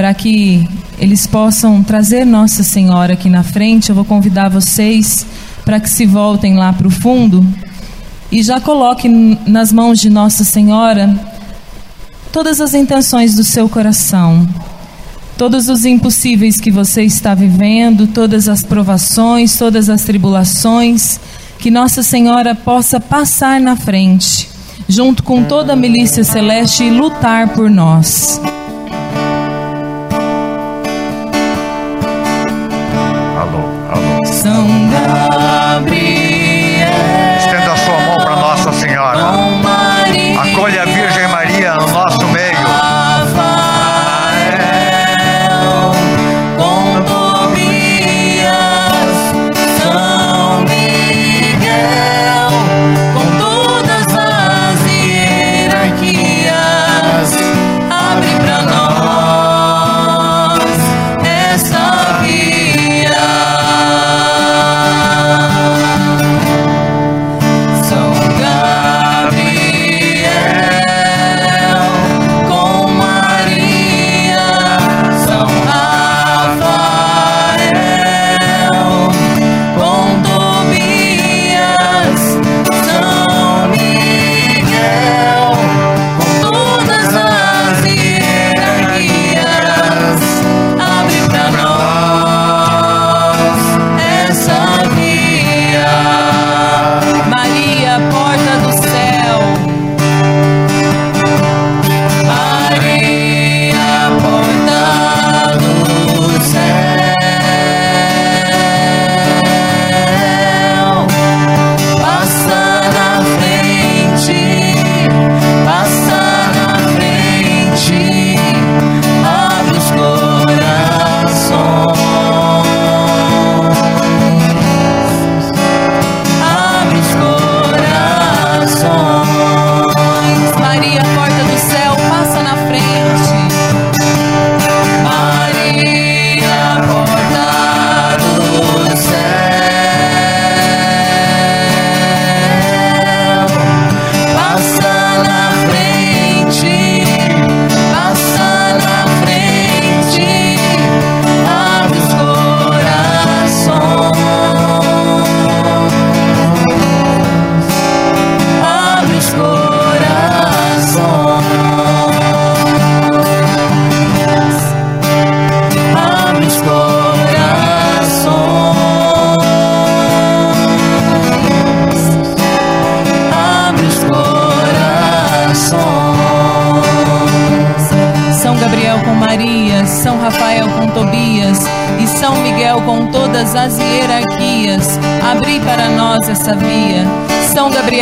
para que eles possam trazer Nossa Senhora aqui na frente, eu vou convidar vocês para que se voltem lá para o fundo e já coloque nas mãos de Nossa Senhora todas as intenções do seu coração, todos os impossíveis que você está vivendo, todas as provações, todas as tribulações, que Nossa Senhora possa passar na frente, junto com toda a milícia celeste e lutar por nós.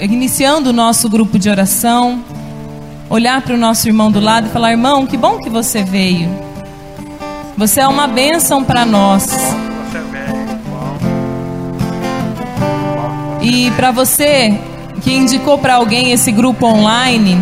iniciando o nosso grupo de oração, olhar para o nosso irmão do lado e falar: irmão, que bom que você veio. Você é uma bênção para nós. E para você que indicou para alguém esse grupo online,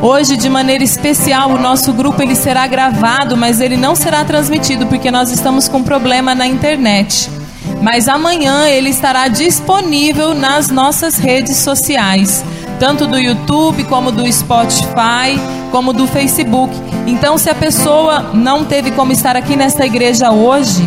hoje de maneira especial o nosso grupo ele será gravado, mas ele não será transmitido porque nós estamos com problema na internet. Mas amanhã ele estará disponível nas nossas redes sociais, tanto do YouTube como do Spotify, como do Facebook. Então, se a pessoa não teve como estar aqui nesta igreja hoje,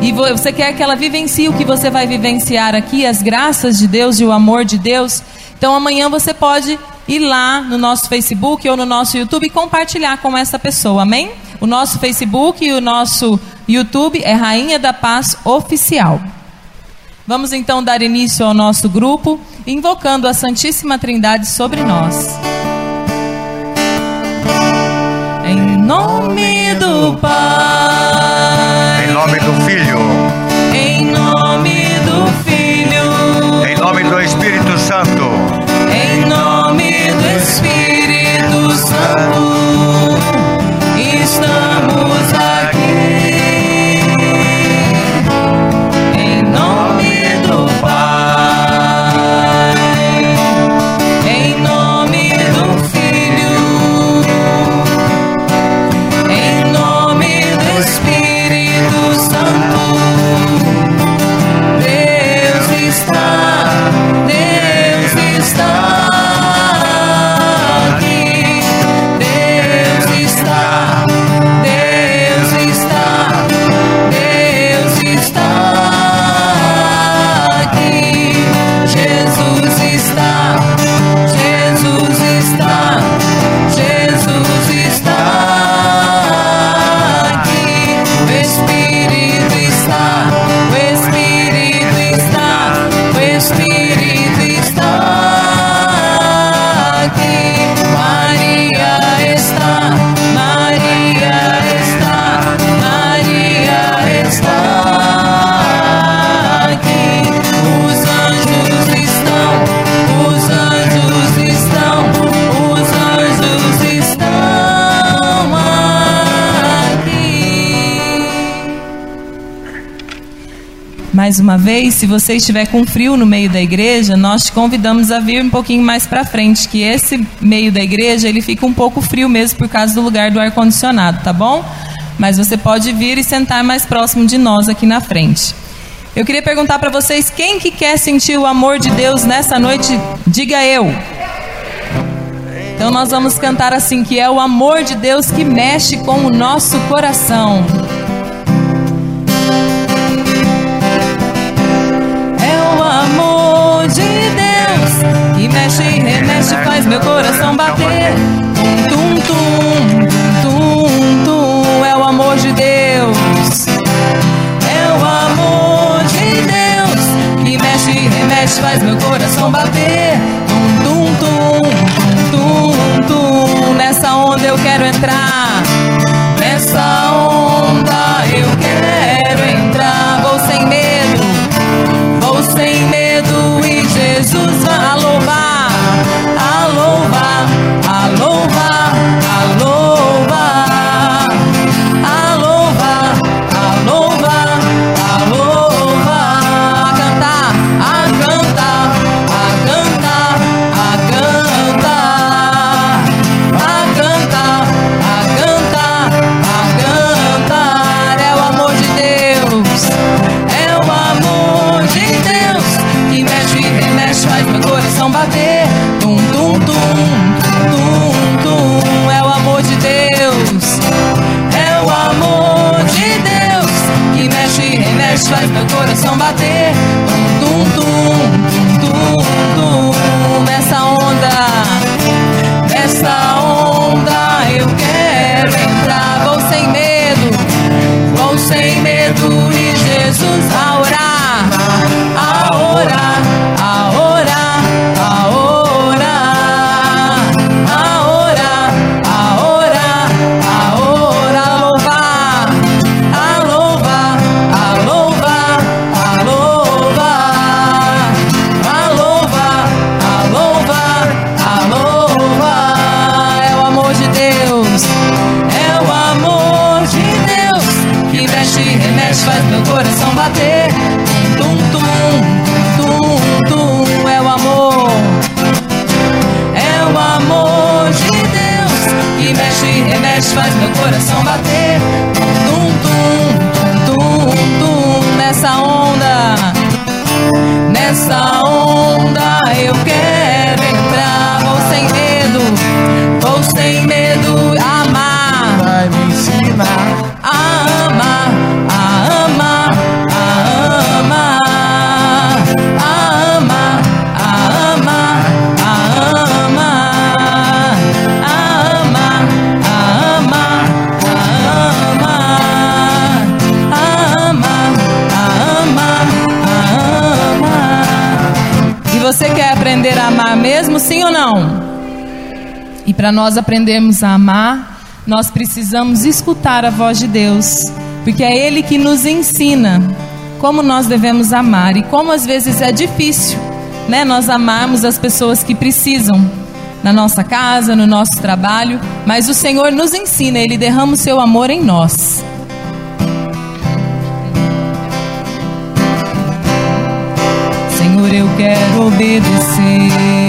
e você quer que ela vivencie o que você vai vivenciar aqui, as graças de Deus e o amor de Deus. Então amanhã você pode ir lá no nosso Facebook ou no nosso YouTube e compartilhar com essa pessoa, amém? O nosso Facebook e o nosso YouTube é Rainha da Paz Oficial. Vamos então dar início ao nosso grupo, invocando a Santíssima Trindade sobre nós. Em nome do Pai. Em nome do Filho. Em nome do Filho. Em nome do Espírito Santo. Em nome do Espírito Santo. Estamos Mais uma vez, se você estiver com frio no meio da igreja, nós te convidamos a vir um pouquinho mais para frente, que esse meio da igreja ele fica um pouco frio mesmo por causa do lugar do ar condicionado, tá bom? Mas você pode vir e sentar mais próximo de nós aqui na frente. Eu queria perguntar para vocês quem que quer sentir o amor de Deus nessa noite? Diga eu. Então nós vamos cantar assim que é o amor de Deus que mexe com o nosso coração. Mexe e remexe, faz meu coração bater. Tum, tum, tum, tum, é o amor de Deus. É o amor de Deus que mexe remexe, faz meu coração bater. Tum, tum, tum, tum, tum, nessa onda eu quero entrar. Para nós aprendermos a amar, nós precisamos escutar a voz de Deus, porque é Ele que nos ensina como nós devemos amar e como às vezes é difícil, né? Nós amarmos as pessoas que precisam na nossa casa, no nosso trabalho, mas o Senhor nos ensina, Ele derrama o seu amor em nós. Senhor, eu quero obedecer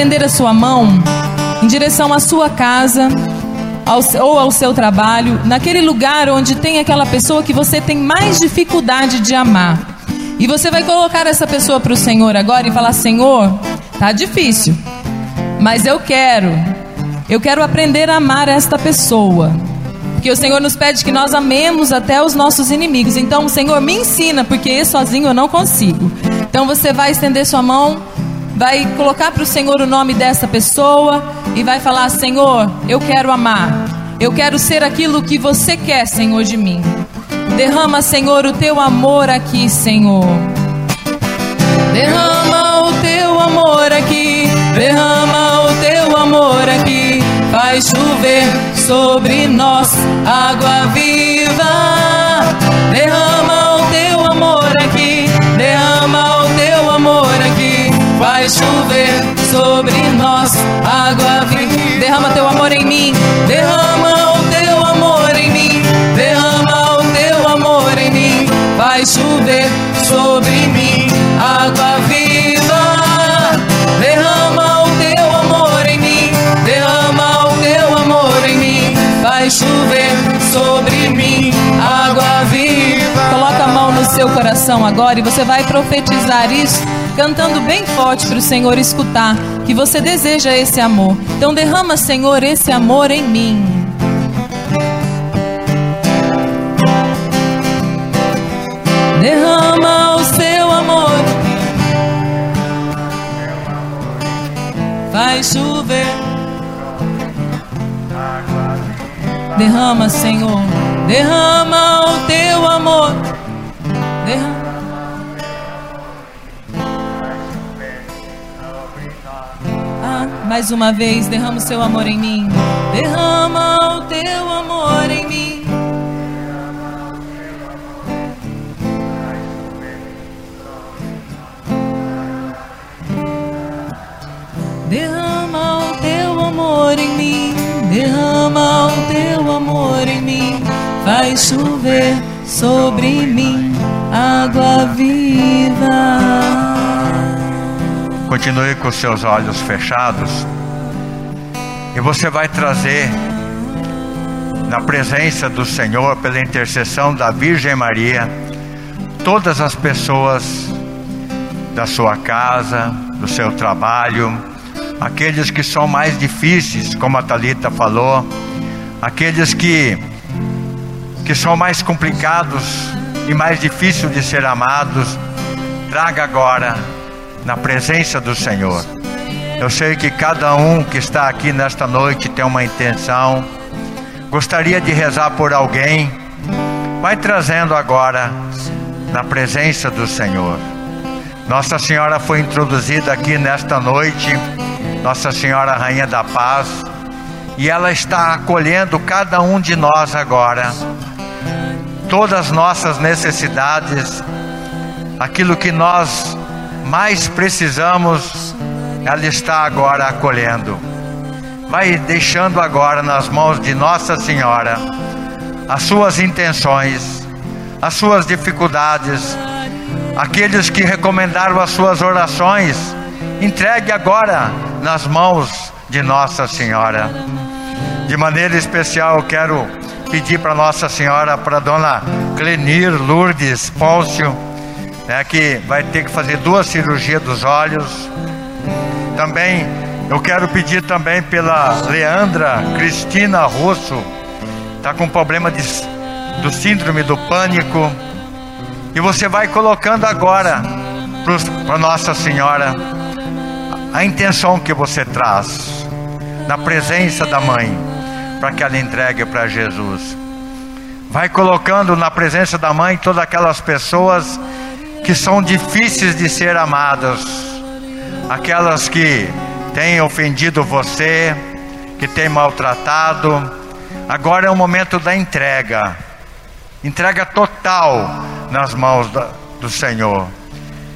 estender a sua mão em direção à sua casa ao, ou ao seu trabalho, naquele lugar onde tem aquela pessoa que você tem mais dificuldade de amar. E você vai colocar essa pessoa para o Senhor agora e falar: Senhor, tá difícil, mas eu quero, eu quero aprender a amar esta pessoa. Porque o Senhor nos pede que nós amemos até os nossos inimigos. Então, Senhor, me ensina, porque sozinho eu não consigo. Então, você vai estender sua mão vai colocar para o Senhor o nome dessa pessoa e vai falar: Senhor, eu quero amar, eu quero ser aquilo que você quer, Senhor, de mim. Derrama, Senhor, o teu amor aqui, Senhor. Derrama o teu amor aqui, derrama o teu amor aqui. Vai chover sobre nós água viva. Vai chover sobre nós. Água agora e você vai profetizar isso cantando bem forte para o Senhor escutar que você deseja esse amor. Então derrama, Senhor, esse amor em mim. Derrama o seu amor. Vai chover. Derrama, Senhor. Derrama o teu amor. Mais uma vez, derrama o seu amor em mim. Derrama o teu amor em mim. Derrama o teu amor em mim. Derrama o teu amor em mim. Vai chover sobre mim água viva. Continue com seus olhos fechados. E você vai trazer na presença do Senhor, pela intercessão da Virgem Maria, todas as pessoas da sua casa, do seu trabalho, aqueles que são mais difíceis, como a Talita falou, aqueles que que são mais complicados e mais difíceis de ser amados, traga agora na presença do Senhor. Eu sei que cada um que está aqui nesta noite tem uma intenção, gostaria de rezar por alguém, vai trazendo agora na presença do Senhor. Nossa Senhora foi introduzida aqui nesta noite, Nossa Senhora Rainha da Paz, e ela está acolhendo cada um de nós agora, todas as nossas necessidades, aquilo que nós mais precisamos, ela está agora acolhendo. Vai deixando agora nas mãos de Nossa Senhora as suas intenções, as suas dificuldades, aqueles que recomendaram as suas orações, entregue agora nas mãos de Nossa Senhora. De maneira especial, eu quero pedir para Nossa Senhora, para Dona Clenir Lourdes Pôncio, né, que vai ter que fazer duas cirurgias dos olhos. Também eu quero pedir também pela Leandra Cristina Russo, está com problema de, do síndrome do pânico. E você vai colocando agora para Nossa Senhora a intenção que você traz na presença da mãe para que ela entregue para Jesus. Vai colocando na presença da mãe todas aquelas pessoas que são difíceis de ser amadas, aquelas que têm ofendido você, que têm maltratado. Agora é o momento da entrega entrega total nas mãos do Senhor.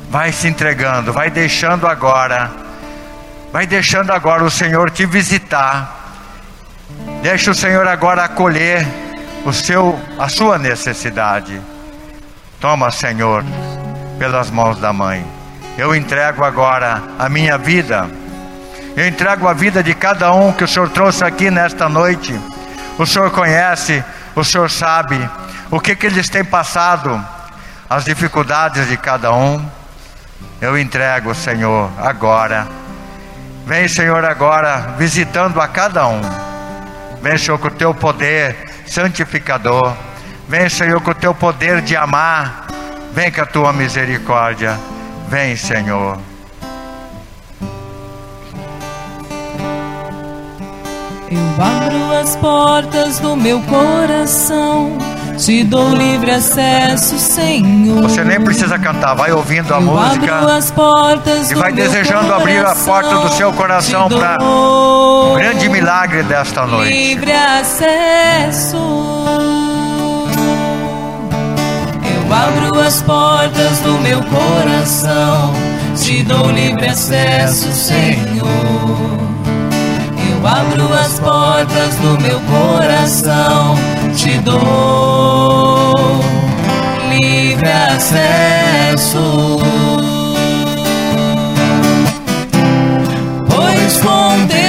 Vai se entregando, vai deixando agora, vai deixando agora o Senhor te visitar. Deixa o Senhor agora acolher o seu, a sua necessidade. Toma, Senhor, pelas mãos da mãe. Eu entrego agora a minha vida. Eu entrego a vida de cada um que o Senhor trouxe aqui nesta noite. O Senhor conhece, o Senhor sabe o que, que eles têm passado, as dificuldades de cada um. Eu entrego, Senhor, agora. Vem, Senhor, agora visitando a cada um. Vem, Senhor, com o teu poder santificador. Vem, Senhor, com o teu poder de amar. Vem com a tua misericórdia. Vem, Senhor. Eu abro as portas do meu coração te dou livre acesso, Senhor. Você nem precisa cantar, vai ouvindo a Eu música e vai desejando abrir a porta do seu coração para o grande milagre desta noite. Livre acesso. Abro as portas do meu coração, te dou livre acesso, Senhor. Eu abro as portas do meu coração, te dou livre acesso. Pois com teu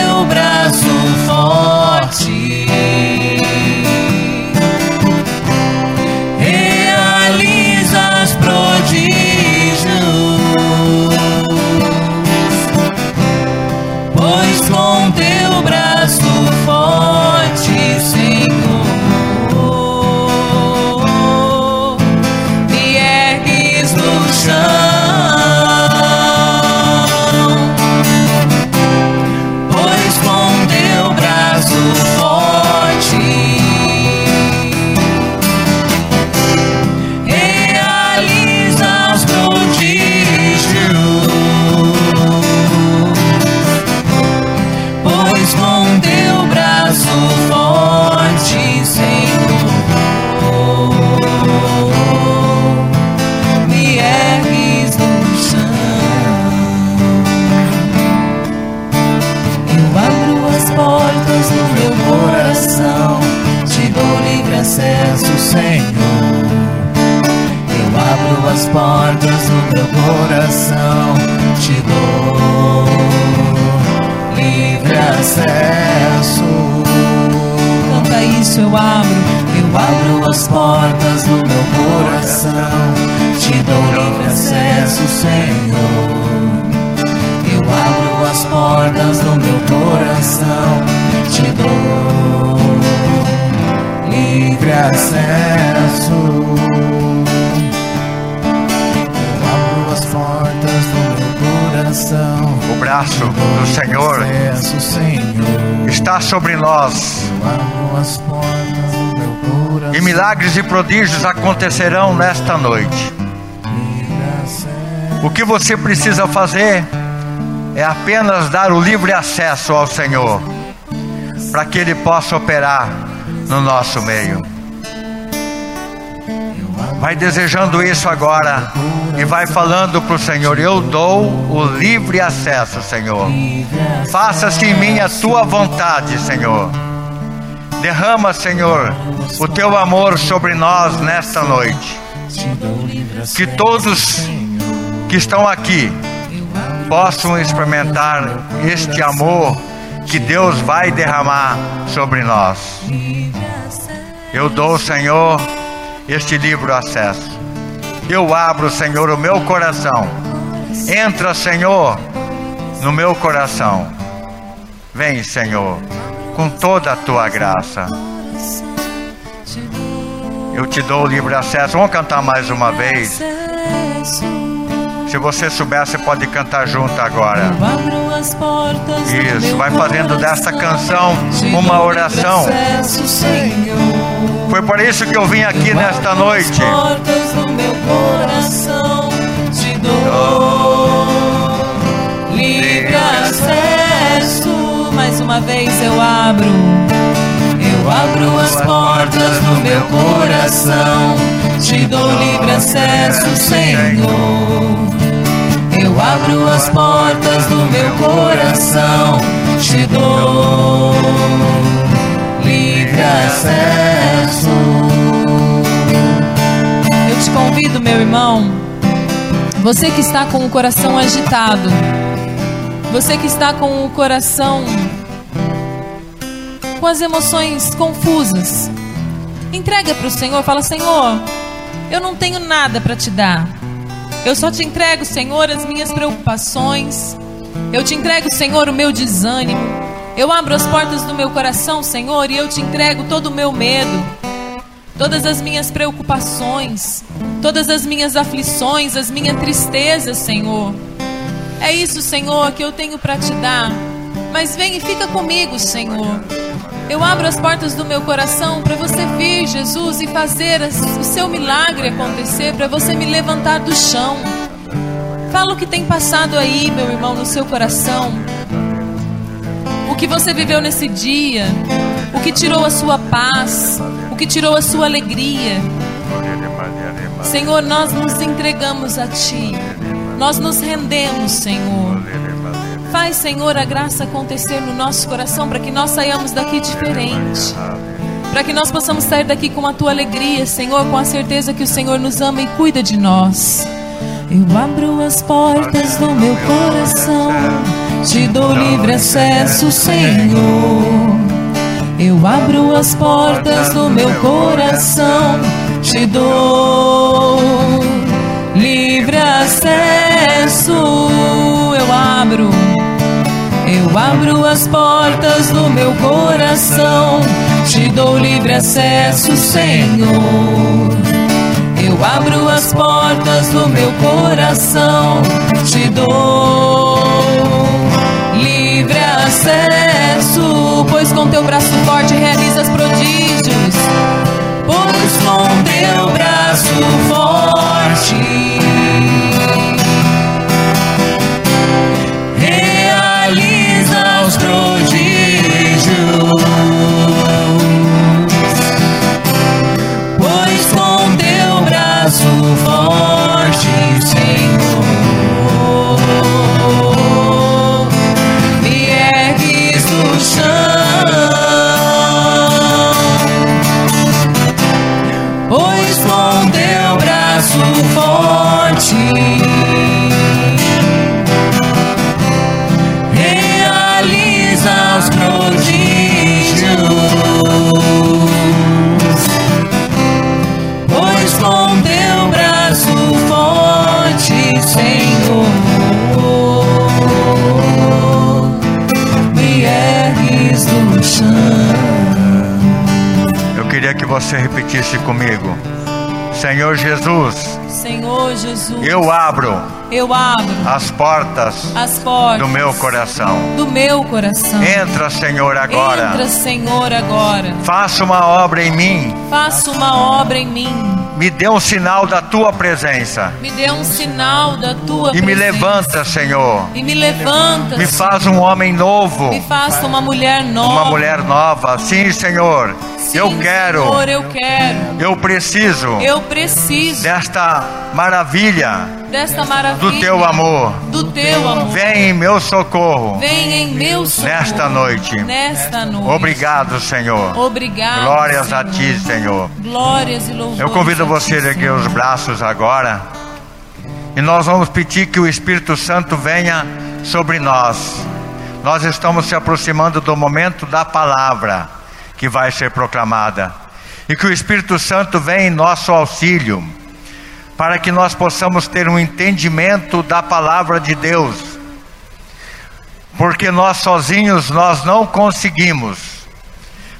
prodígios acontecerão nesta noite. O que você precisa fazer é apenas dar o livre acesso ao Senhor, para que Ele possa operar no nosso meio. Vai desejando isso agora e vai falando para o Senhor: Eu dou o livre acesso, Senhor. Faça-se em mim a tua vontade, Senhor. Derrama, Senhor, o teu amor sobre nós nesta noite. Que todos que estão aqui possam experimentar este amor que Deus vai derramar sobre nós. Eu dou, Senhor, este livre acesso. Eu abro, Senhor, o meu coração. Entra, Senhor, no meu coração. Vem, Senhor, com toda a tua graça. Eu te dou o livre acesso. Vamos cantar mais uma vez. Se você souber, você pode cantar junto agora. Isso, vai fazendo coração, canção uma oração. Foi por isso que eu vim aqui nesta noite. Livre acesso. Uma vez eu abro, eu abro as portas do meu coração. Te dou livre acesso, Senhor. Eu abro as portas do meu coração. Te dou livre acesso. Eu te convido, meu irmão, você que está com o coração agitado, você que está com o coração com as emoções confusas, entrega para o Senhor, fala: Senhor, eu não tenho nada para te dar. Eu só te entrego, Senhor, as minhas preocupações. Eu te entrego, Senhor, o meu desânimo. Eu abro as portas do meu coração, Senhor, e eu te entrego todo o meu medo, todas as minhas preocupações, todas as minhas aflições, as minhas tristezas, Senhor. É isso, Senhor, que eu tenho para te dar. Mas vem e fica comigo, Senhor. Eu abro as portas do meu coração para você vir, Jesus, e fazer o seu milagre acontecer, para você me levantar do chão. Fala o que tem passado aí, meu irmão, no seu coração. O que você viveu nesse dia, o que tirou a sua paz, o que tirou a sua alegria. Senhor, nós nos entregamos a Ti, nós nos rendemos, Senhor. Faz, Senhor, a graça acontecer no nosso coração para que nós saiamos daqui diferente. Para que nós possamos sair daqui com a tua alegria, Senhor, com a certeza que o Senhor nos ama e cuida de nós. Eu abro as portas do meu coração, te dou livre acesso, Senhor. Eu abro as portas do meu coração, te dou livre acesso. Eu abro, eu abro as portas do meu coração, te dou livre acesso, Senhor. Eu abro as portas do meu coração, te dou livre acesso, pois com teu braço forte realizas prodígios. Pois com teu braço forte repetisse comigo. Senhor Jesus, Senhor Jesus, eu abro eu abro as portas as portas do meu coração. do meu coração. Entra, Senhor, agora. Entra, Senhor, agora. Faça uma obra em mim. Faça uma obra em mim. Me dê um sinal da tua presença. Me dê um sinal da tua E me presença. levanta, Senhor. E me levanta. Me faz um homem novo. Me faça uma mulher nova. Uma mulher nova. Sim, Senhor. Eu quero. Senhor, eu quero. Eu preciso Eu preciso desta maravilha desta maravilha. do teu amor. Do teu amor. Vem em meu socorro. Vem em meu socorro. Nesta noite. Nesta noite. Obrigado, Senhor. Obrigado. Glórias Senhor. a ti, Senhor. Glórias e louvores. Eu convido a ti, você a erguer os braços agora. E nós vamos pedir que o Espírito Santo venha sobre nós. Nós estamos se aproximando do momento da palavra que vai ser proclamada. E que o Espírito Santo venha em nosso auxílio, para que nós possamos ter um entendimento da palavra de Deus. Porque nós sozinhos nós não conseguimos,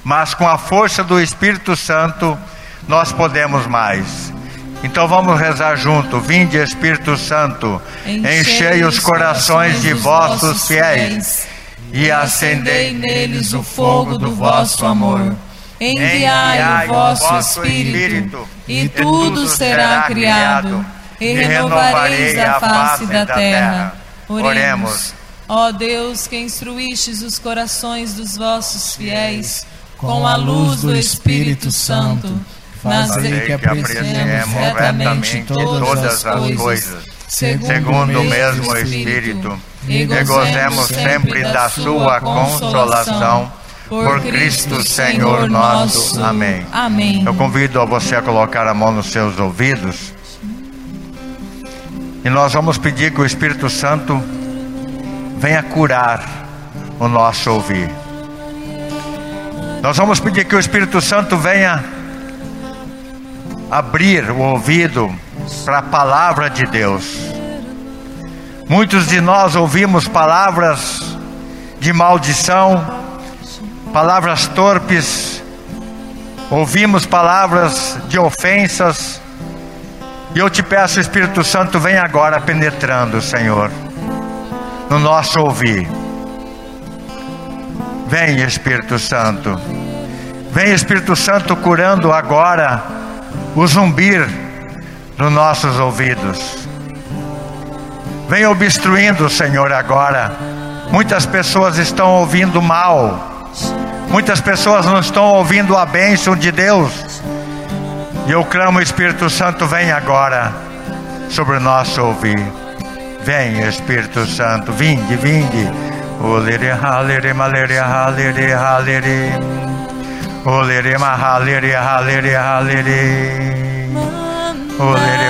mas com a força do Espírito Santo nós podemos mais. Então vamos rezar junto. Vinde, Espírito Santo, enchei os corações de vossos fiéis e acendei neles o fogo do vosso amor. Enviai o vosso Espírito, e tudo será criado, e renovareis a face da terra. Oremos. Ó Deus, que instruístes os corações dos vossos fiéis com a luz do Espírito Santo, fazer que apreciemos retamente todas as coisas, segundo o mesmo Espírito, e gozemos sempre da sua consolação. Por Cristo Senhor nosso. Amém. Amém. Eu convido a você a colocar a mão nos seus ouvidos. E nós vamos pedir que o Espírito Santo venha curar o nosso ouvir. Nós vamos pedir que o Espírito Santo venha abrir o ouvido para a palavra de Deus. Muitos de nós ouvimos palavras de maldição, palavras torpes, ouvimos palavras de ofensas, e eu te peço, Espírito Santo, vem agora penetrando, Senhor, no nosso ouvir. Vem, Espírito Santo. Vem, Espírito Santo, curando agora o zumbir nos nossos ouvidos. Vem obstruindo, Senhor, agora. Muitas pessoas estão ouvindo mal. Muitas pessoas não estão ouvindo a bênção de Deus. E eu clamo, Espírito Santo, vem agora sobre o nosso ouvir. Vem, Espírito Santo, vinde, vinde. Olere halere malere halere halere. Olere mahalere halere halere. Mahalere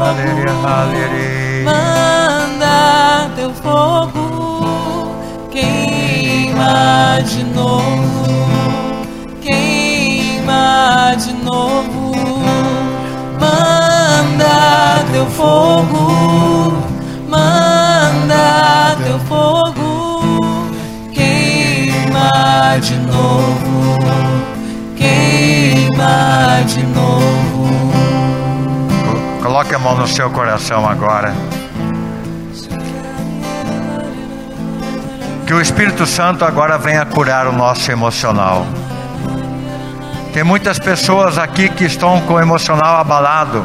malere halere. Manda teu fogo, queima de novo, queima de novo. Manda teu fogo, manda teu fogo, queima de novo, queima de novo. Coloque a mão no seu coração agora. Que o Espírito Santo agora venha curar o nosso emocional. Tem muitas pessoas aqui que estão com o emocional abalado,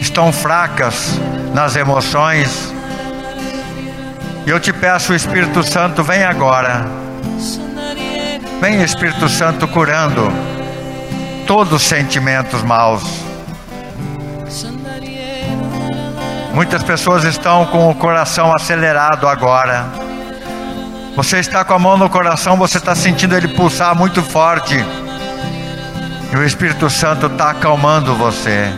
estão fracas nas emoções. E eu te peço, Espírito Santo, vem agora. Vem, Espírito Santo, curando todos os sentimentos maus. Muitas pessoas estão com o coração acelerado agora. Você está com a mão no coração, você está sentindo ele pulsar muito forte. E o Espírito Santo está acalmando você.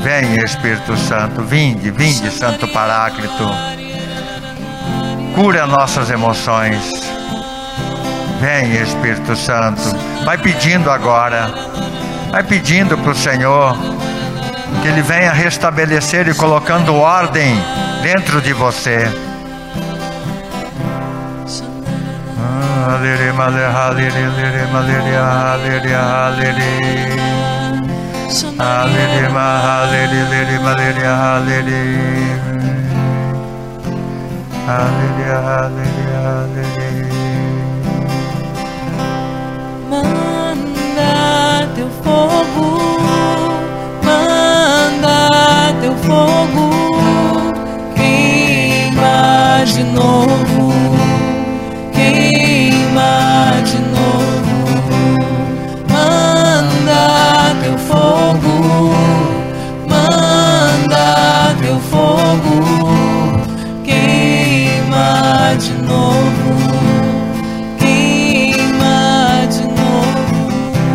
Vem, Espírito Santo, vinde, vinde, Santo Paráclito. Cura nossas emoções. Vem, Espírito Santo. Vai pedindo agora. Vai pedindo para o Senhor que Ele venha restabelecer e colocando ordem dentro de você. Halere, male, halere, fogo, queima de novo, queima de novo. Manda teu fogo, manda teu fogo, queima de novo, queima de novo.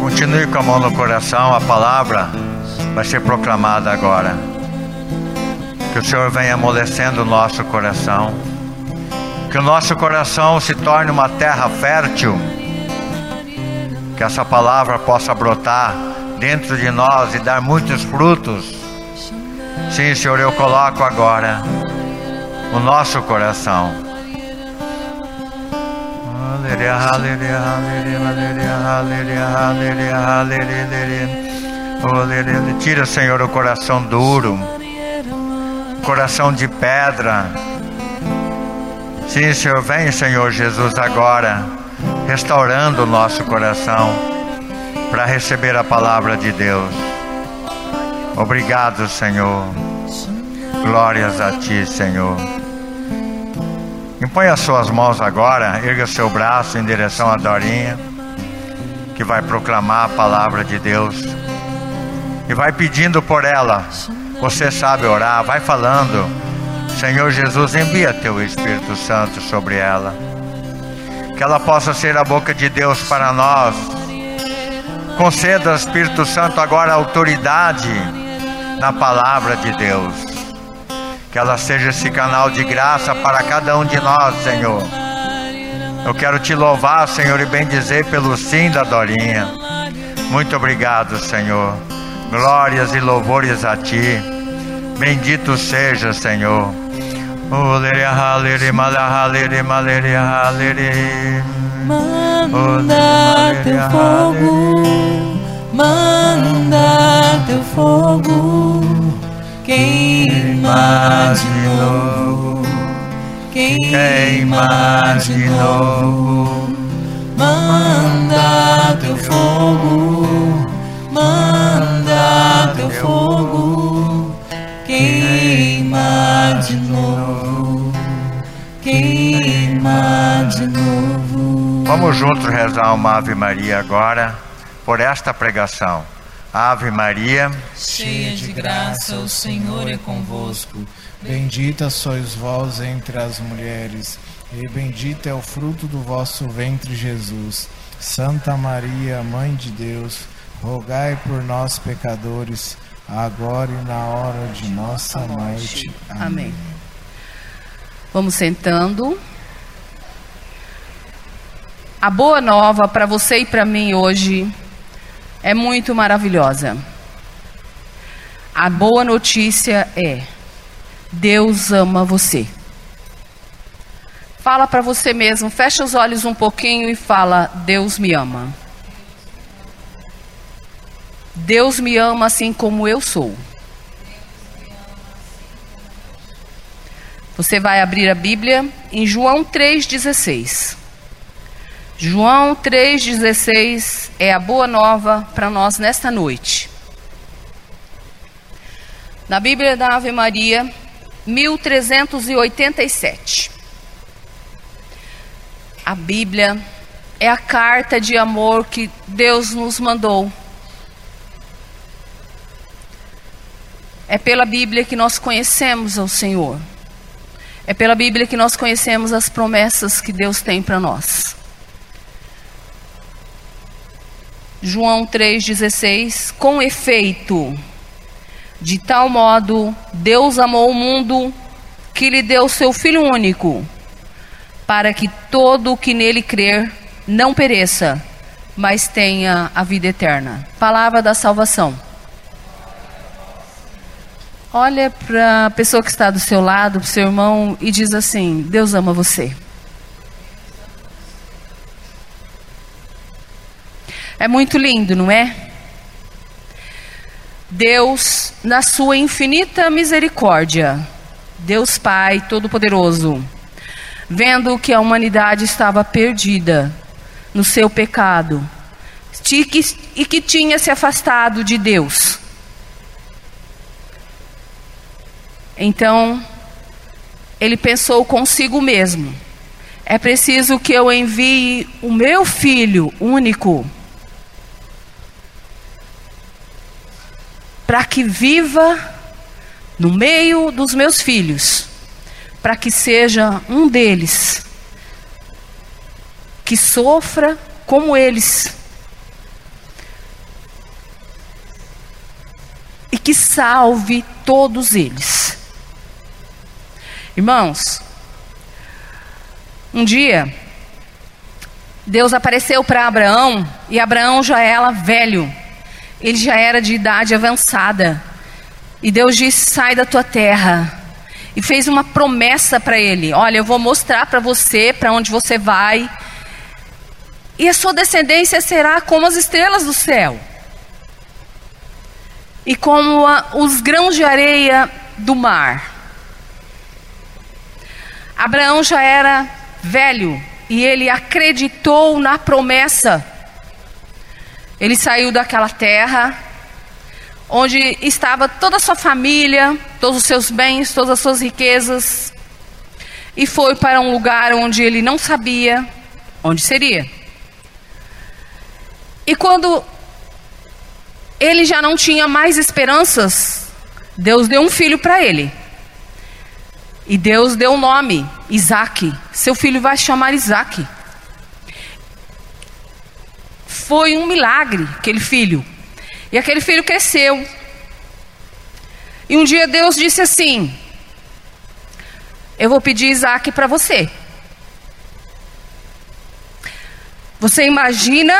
Continue com a mão no coração, a palavra vai ser proclamada agora. Que o Senhor venha amolecendo o nosso coração. Que o nosso coração se torne uma terra fértil. Que essa palavra possa brotar dentro de nós e dar muitos frutos. Sim, Senhor, eu coloco agora o nosso coração. Aleluia, aleluia, aleluia, aleluia, aleluia, aleluia, aleluia. Tira, Senhor, o coração duro, coração de pedra. Sim, Senhor, vem, Senhor Jesus, agora, restaurando o nosso coração para receber a palavra de Deus. Obrigado, Senhor. Glórias a Ti, Senhor. Impõe as suas mãos agora, erga seu braço em direção à Dorinha, que vai proclamar a palavra de Deus. E vai pedindo por ela. Você sabe orar, vai falando. Senhor Jesus, envia teu Espírito Santo sobre ela. Que ela possa ser a boca de Deus para nós. Conceda, Espírito Santo, agora autoridade na palavra de Deus que ela seja esse canal de graça para cada um de nós, Senhor. Eu quero te louvar, Senhor, e bem dizer pelo sim da Dorinha. Muito obrigado, Senhor. Glórias e louvores a ti. Bendito seja, Senhor. Manda teu fogo, manda teu fogo. Queima de novo, queima de novo, Vamos juntos rezar uma Ave Maria agora por esta pregação. Ave Maria, cheia de graça, o Senhor é convosco. Bendita sois vós entre as mulheres, e bendito é o fruto do vosso ventre, Jesus. Santa Maria, Mãe de Deus, rogai por nós, pecadores, agora e na hora de nossa morte. Amém. Amém. Vamos sentando. A boa nova para você e para mim hoje é muito maravilhosa. A boa notícia é: Deus ama você. Fala para você mesmo, fecha os olhos um pouquinho e fala: Deus me ama. Deus me ama assim como eu sou. Você vai abrir a Bíblia em João 3,16. João 3,16 é a boa nova para nós nesta noite. Na Bíblia da Ave Maria, 1387. A Bíblia é a carta de amor que Deus nos mandou. É pela Bíblia que nós conhecemos o Senhor. É pela Bíblia que nós conhecemos as promessas que Deus tem para nós. João 3,16: Com efeito, de tal modo Deus amou o mundo que lhe deu seu Filho único, para que todo o que nele crer não pereça, mas tenha a vida eterna. Palavra da salvação. Olha para a pessoa que está do seu lado, para o seu irmão, e diz assim: Deus ama você. É muito lindo, não é? Deus, na sua infinita misericórdia, Deus Pai Todo-Poderoso, vendo que a humanidade estava perdida no seu pecado e que tinha se afastado de Deus. Então, ele pensou consigo mesmo: é preciso que eu envie o meu filho único que viva no meio dos meus filhos, para que seja um deles, que sofra como eles, e que salve todos eles. Irmãos, um dia, Deus apareceu para Abraão, e Abraão já era velho ele já era de idade avançada. E Deus disse: sai da tua terra. E fez uma promessa para ele: olha, eu vou mostrar para você para onde você vai. e a sua descendência será como as estrelas do céu e como a, os grãos de areia do mar. Abraão já era velho e ele acreditou na promessa. Ele saiu daquela terra onde estava toda a sua família, todos os seus bens, todas as suas riquezas, e foi para um lugar onde ele não sabia onde seria. E quando ele já não tinha mais esperanças, Deus deu um filho para ele. E Deus deu o um nome, Isaac. Seu filho vai chamar Isaac. Foi um milagre aquele filho. E aquele filho cresceu. E um dia Deus disse assim: Eu vou pedir Isaac para você. Você imagina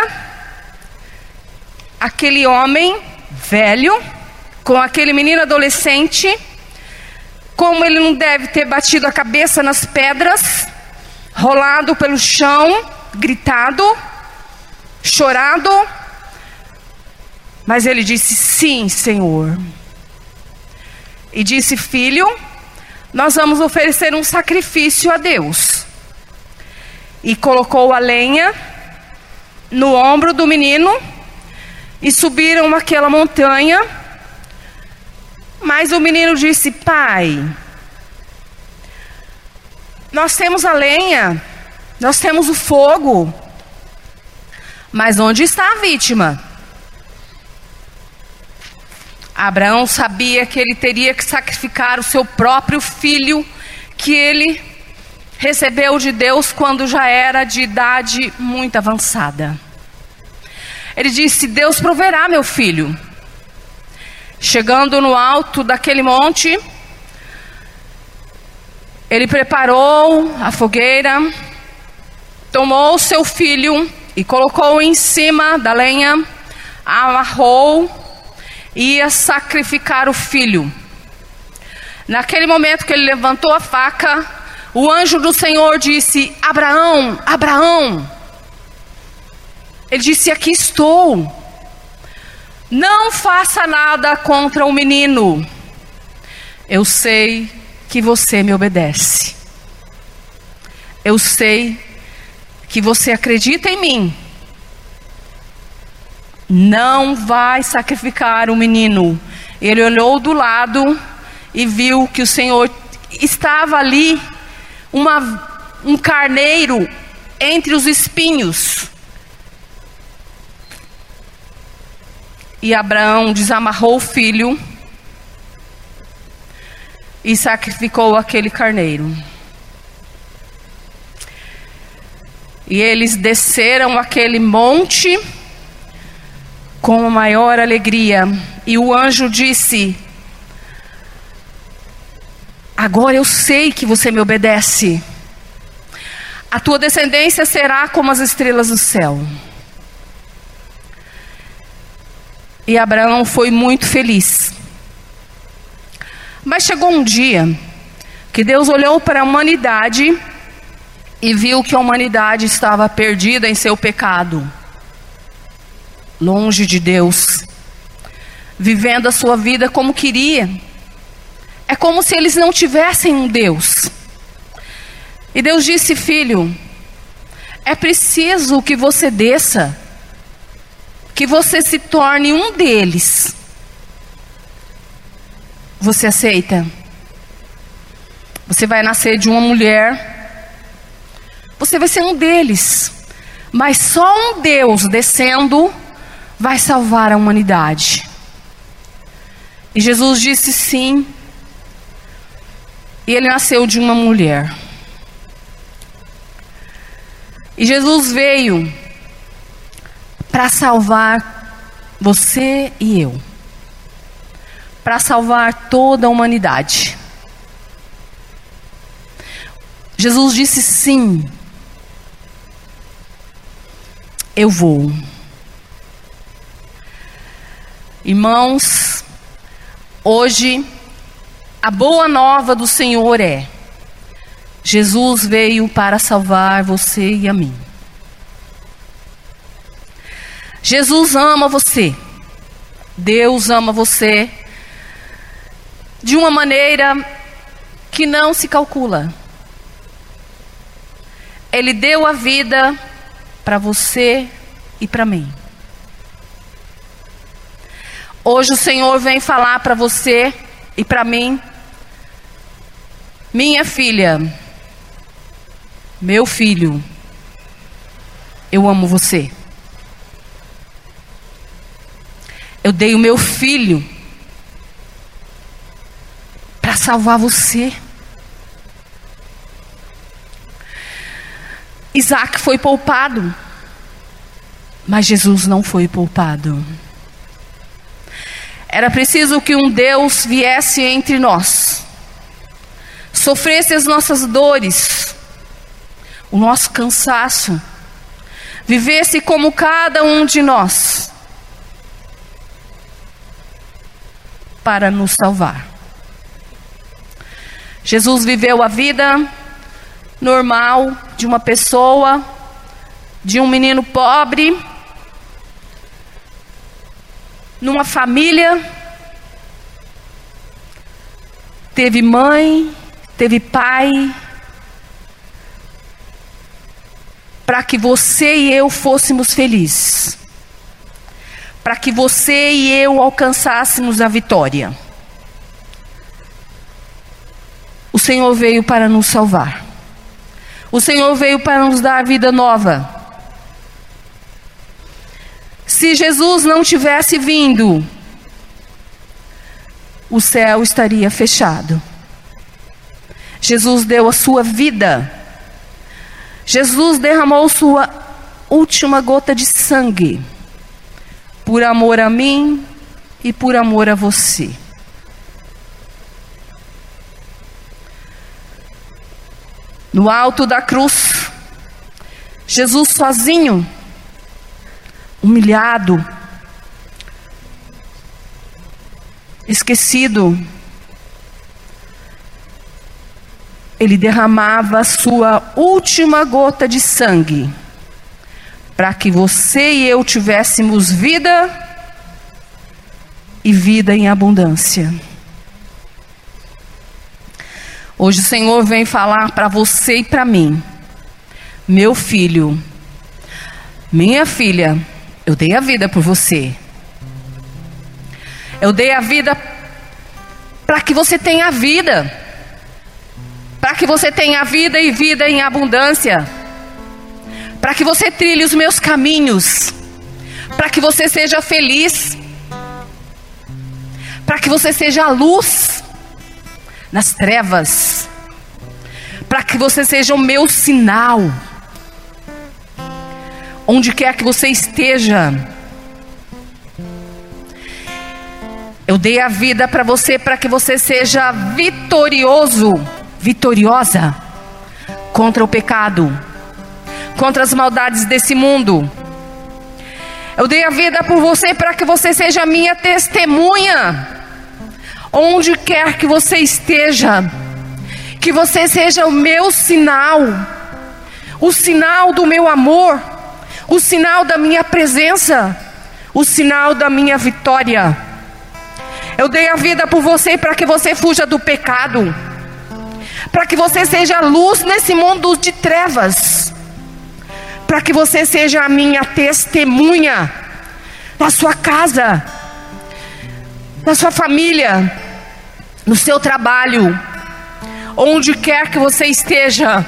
aquele homem velho com aquele menino adolescente, como ele não deve ter batido a cabeça nas pedras, rolado pelo chão, gritado, chorado, mas ele disse: Sim, Senhor. E disse: Filho, nós vamos oferecer um sacrifício a Deus. E colocou a lenha no ombro do menino e subiram aquela montanha. Mas o menino disse: Pai, nós temos a lenha, nós temos o fogo, mas onde está a vítima? Abraão sabia que ele teria que sacrificar o seu próprio filho, que ele recebeu de Deus quando já era de idade muito avançada. Ele disse: Deus proverá, meu filho. Chegando no alto daquele monte, ele preparou a fogueira, tomou seu filho e colocou em cima da lenha, amarrou ia sacrificar o filho. Naquele momento que ele levantou a faca, o anjo do Senhor disse: Abraão, Abraão. Ele disse: Aqui estou. Não faça nada contra o menino. Eu sei que você me obedece. Eu sei que você acredita em mim não vai sacrificar o menino. Ele olhou do lado e viu que o Senhor estava ali, uma, um carneiro entre os espinhos. E Abraão desamarrou o filho e sacrificou aquele carneiro. E eles desceram aquele monte com maior alegria. E o anjo disse: Agora eu sei que você me obedece. A tua descendência será como as estrelas do céu. E Abraão foi muito feliz. Mas chegou um dia que Deus olhou para a humanidade e viu que a humanidade estava perdida em seu pecado longe de Deus, vivendo a sua vida como queria. É como se eles não tivessem um Deus. E Deus disse: Filho, é preciso que você desça, que você se torne um deles. Você aceita? Você vai nascer de uma mulher, você vai ser um deles, mas só um Deus descendo vai salvar a humanidade. E Jesus disse sim. E ele nasceu de uma mulher. E Jesus veio para salvar você e eu. Para salvar toda a humanidade. Jesus disse sim. Eu vou. Irmãos, hoje a boa nova do Senhor é: Jesus veio para salvar você e a mim. Jesus ama você. Deus ama você de uma maneira que não se calcula. Ele deu a vida para você e para mim. Hoje o Senhor vem falar para você e para mim, minha filha, meu filho, eu amo você. Eu dei o meu filho para salvar você. Isaac foi poupado, mas Jesus não foi poupado. Era preciso que um Deus viesse entre nós, sofresse as nossas dores, o nosso cansaço, vivesse como cada um de nós, para nos salvar. Jesus viveu a vida normal de uma pessoa, de um menino pobre, numa família, teve mãe, teve pai, para que você e eu fôssemos felizes, para que você e eu alcançássemos a vitória. O Senhor veio para nos salvar. O Senhor veio para nos dar a vida nova. Se Jesus não tivesse vindo, o céu estaria fechado. Jesus deu a sua vida. Jesus derramou sua última gota de sangue por amor a mim e por amor a você. No alto da cruz, Jesus sozinho, humilhado, esquecido, ele derramava sua última gota de sangue para que você e eu tivéssemos vida e vida em abundância. Hoje o Senhor vem falar para você e para mim, meu filho, minha filha, eu dei a vida por você. Eu dei a vida para que você tenha vida. Para que você tenha vida e vida em abundância. Para que você trilhe os meus caminhos. Para que você seja feliz. Para que você seja a luz nas trevas, para que você seja o meu sinal, onde quer que você esteja. Eu dei a vida para você para que você seja vitorioso, vitoriosa contra o pecado, contra as maldades desse mundo. Eu dei a vida por você para que você seja minha testemunha onde quer que você esteja, que você seja o meu sinal, o sinal do meu amor, o sinal da minha presença, o sinal da minha vitória. Eu dei a vida por você para que você fuja do pecado, para que você seja luz nesse mundo de trevas, para que você seja a minha testemunha na sua casa na sua família, no seu trabalho, onde quer que você esteja,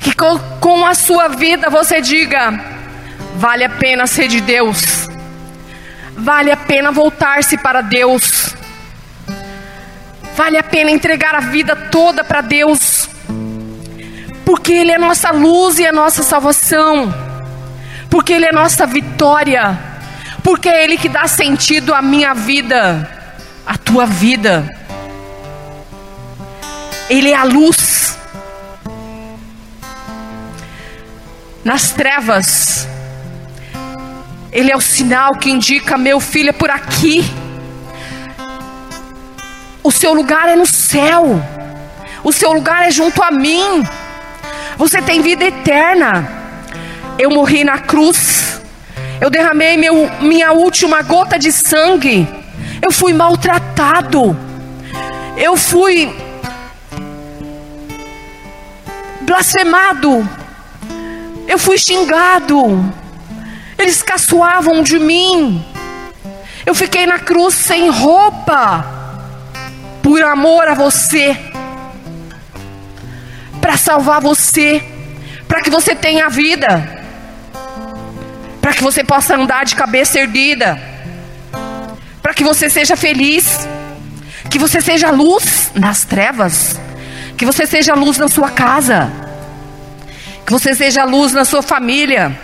que com, com a sua vida você diga: vale a pena ser de Deus, vale a pena voltar-se para Deus, vale a pena entregar a vida toda para Deus, porque Ele é nossa luz e a nossa salvação, porque Ele é nossa vitória. Porque é Ele que dá sentido à minha vida, à tua vida. Ele é a luz. Nas trevas, Ele é o sinal que indica, meu filho, é por aqui. O seu lugar é no céu, o seu lugar é junto a mim. Você tem vida eterna. Eu morri na cruz Eu derramei meu, minha última gota de sangue. Eu fui maltratado. Eu fui blasfemado. Eu fui xingado. Eles caçoavam de mim. Eu fiquei na cruz sem roupa. Por amor a você. Para salvar você. Para que você tenha vida. Para que você possa andar de cabeça erguida. Para que você seja feliz. Que você seja luz nas trevas. Que você seja luz na sua casa. Que você seja luz na sua família.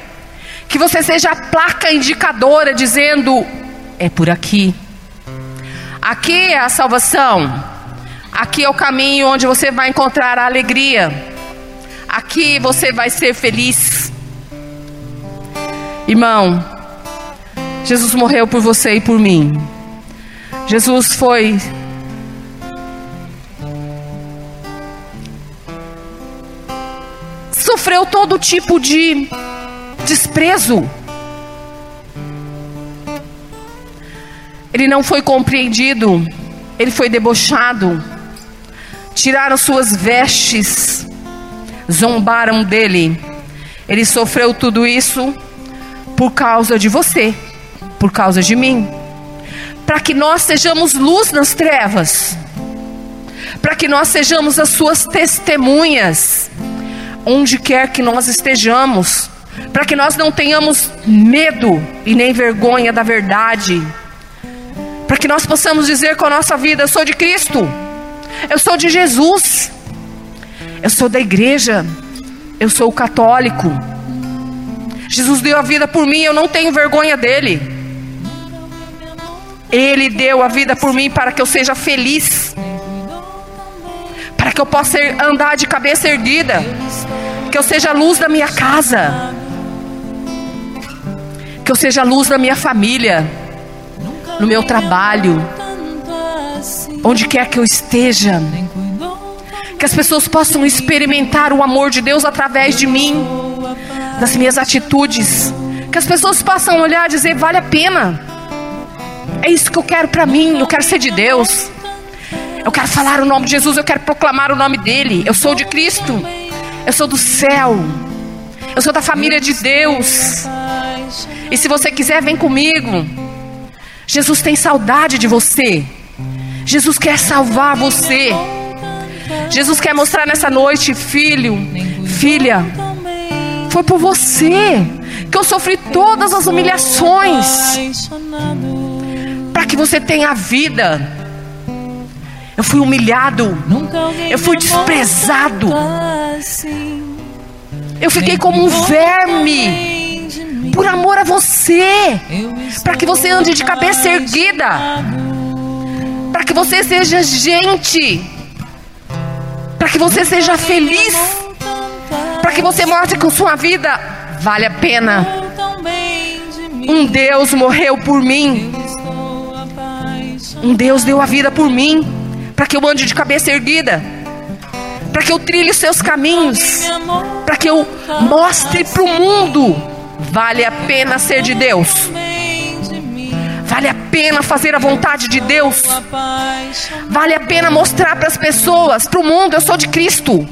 Que você seja a placa indicadora dizendo: é por aqui. Aqui é a salvação. Aqui é o caminho onde você vai encontrar a alegria. Aqui você vai ser feliz. Irmão, Jesus morreu por você e por mim. Jesus foi sofreu todo tipo de desprezo. Ele não foi compreendido, ele foi debochado. Tiraram suas vestes, zombaram dele. Ele sofreu tudo isso por causa de você, por causa de mim. Para que nós sejamos luz nas trevas, para que nós sejamos as suas testemunhas, onde quer que nós estejamos, para que nós não tenhamos medo e nem vergonha da verdade, para que nós possamos dizer com a nossa vida: Eu sou de Cristo, eu sou de Jesus, eu sou da igreja, eu sou católico. Jesus deu a vida por mim, eu não tenho vergonha dele. Ele deu a vida por mim para que eu seja feliz, para que eu possa andar de cabeça erguida, que eu seja a luz da minha casa, que eu seja a luz da minha família, no meu trabalho, onde quer que eu esteja, que as pessoas possam experimentar o amor de Deus através de mim, das minhas atitudes, que as pessoas possam olhar e dizer: vale a pena, é isso que eu quero para mim, eu quero ser de Deus. Eu quero falar o nome de Jesus, eu quero proclamar o nome dele. Eu sou de Cristo. Eu sou do céu. Eu sou da família de Deus. E se você quiser, vem comigo. Jesus tem saudade de você. Jesus quer salvar você. Jesus quer mostrar nessa noite, filho, filha, foi por você que eu sofri todas as humilhações para que você tenha vida. Eu fui humilhado, eu fui desprezado, eu fiquei como um verme por amor a você, para que você ande de cabeça erguida, para que você seja gente, para que você seja feliz, para que você mostre com sua vida. Vale a pena. Um Deus morreu por mim. Um Deus deu a vida por mim, para que eu ande de cabeça erguida, para que eu trilhe seus caminhos, para que eu mostre para o mundo: vale a pena ser de Deus, vale a pena fazer a vontade de Deus, vale a pena mostrar para as pessoas, para o mundo: eu sou de Cristo,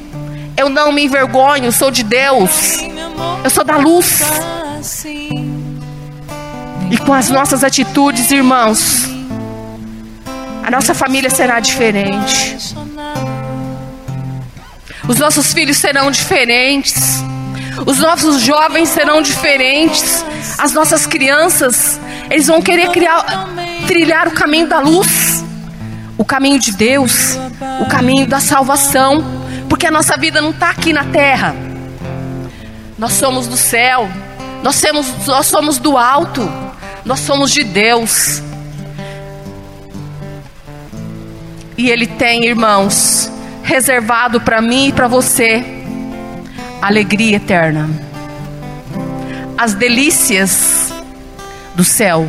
eu não me envergonho, sou de Deus, eu sou da luz. E com as nossas atitudes, irmãos, a nossa família será diferente. Os nossos filhos serão diferentes. Os nossos jovens serão diferentes. As nossas crianças, eles vão querer criar, trilhar o caminho da luz, o caminho de Deus, o caminho da salvação, porque a nossa vida não está aqui na terra. Nós somos do céu, nós somos, nós somos do alto, nós somos de Deus. E Ele tem, irmãos, reservado para mim e para você alegria eterna, as delícias do céu,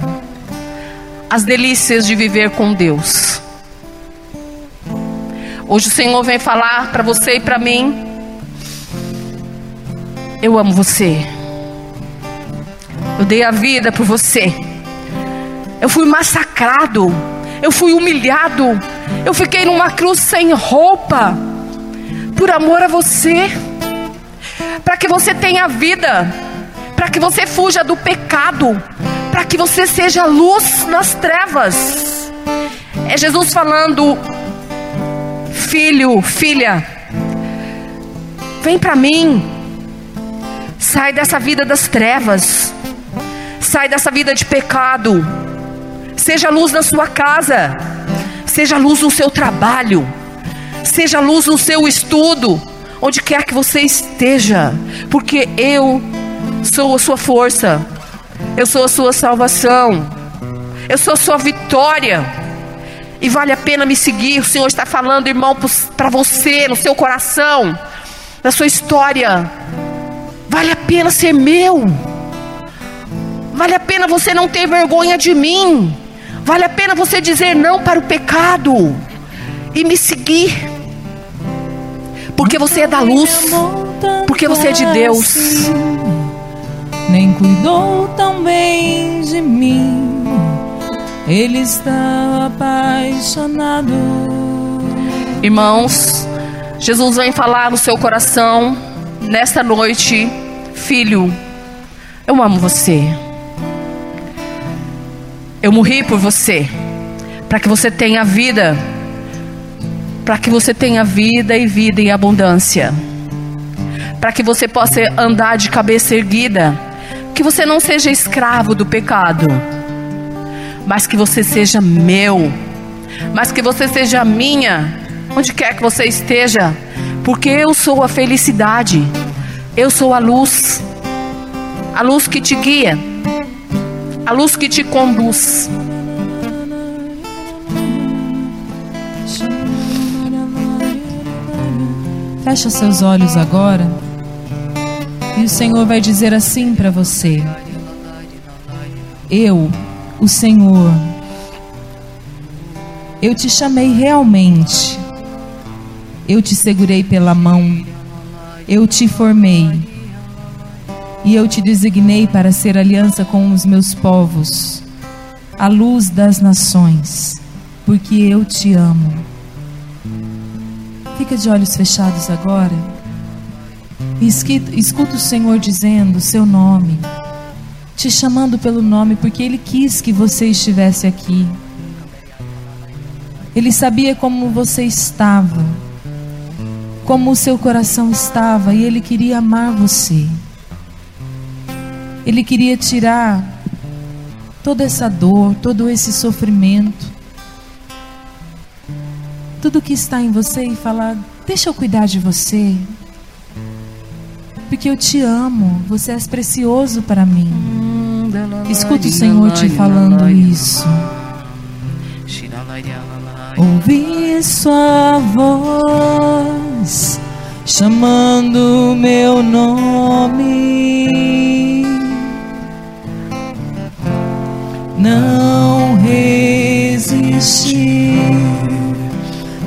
as delícias de viver com Deus. Hoje o Senhor vem falar para você e para mim. Eu amo você. Eu dei a vida por você. Eu fui massacrado. Eu fui humilhado. Eu fiquei numa cruz sem roupa. Por amor a você. Para que você tenha vida. Para que você fuja do pecado. Para que você seja luz nas trevas. É Jesus falando: Filho, filha, vem para mim. Sai dessa vida das trevas. Sai dessa vida de pecado. Seja luz na sua casa. Seja luz no seu trabalho. Seja luz no seu estudo. Onde quer que você esteja. Porque eu sou a sua força. Eu sou a sua salvação. Eu sou a sua vitória. E vale a pena me seguir. O Senhor está falando, irmão, para você, no seu coração, na sua história. Vale a pena ser meu. Vale a pena você não ter vergonha de mim. Vale a pena você dizer não para o pecado e me seguir. Porque você é da luz. Porque você é de Deus. Nem cuidou tão bem de mim. Ele está apaixonado. Irmãos, Jesus vem falar no seu coração nesta noite, filho, eu amo você. Eu morri por você, para que você tenha vida, para que você tenha vida e vida em abundância, para que você possa andar de cabeça erguida, que você não seja escravo do pecado, mas que você seja meu, mas que você seja minha, onde quer que você esteja, porque eu sou a felicidade, eu sou a luz, a luz que te guia a luz que te conduz. Fecha seus olhos agora. E o Senhor vai dizer assim para você: Eu, o Senhor, eu te chamei realmente. Eu te segurei pela mão. Eu te formei e eu te designei para ser aliança com os meus povos, a luz das nações, porque eu te amo. Fica de olhos fechados agora e escuta o Senhor dizendo o seu nome, te chamando pelo nome, porque Ele quis que você estivesse aqui. Ele sabia como você estava, como o seu coração estava, e Ele queria amar você. Ele queria tirar toda essa dor, todo esse sofrimento, tudo que está em você e falar: Deixa eu cuidar de você, porque eu te amo, você é precioso para mim. Escuta o Senhor te falando isso. Ouvi sua voz chamando meu nome. Não resisti.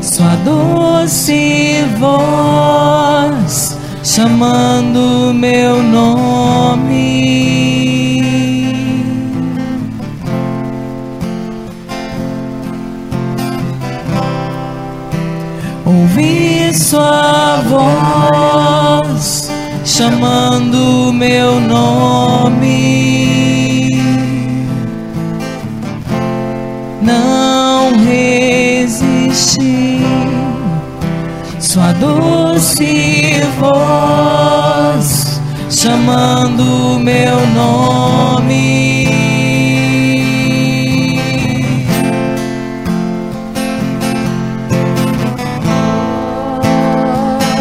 Sua doce voz chamando meu nome. Ouvi sua voz chamando meu nome. Doce voz chamando meu nome.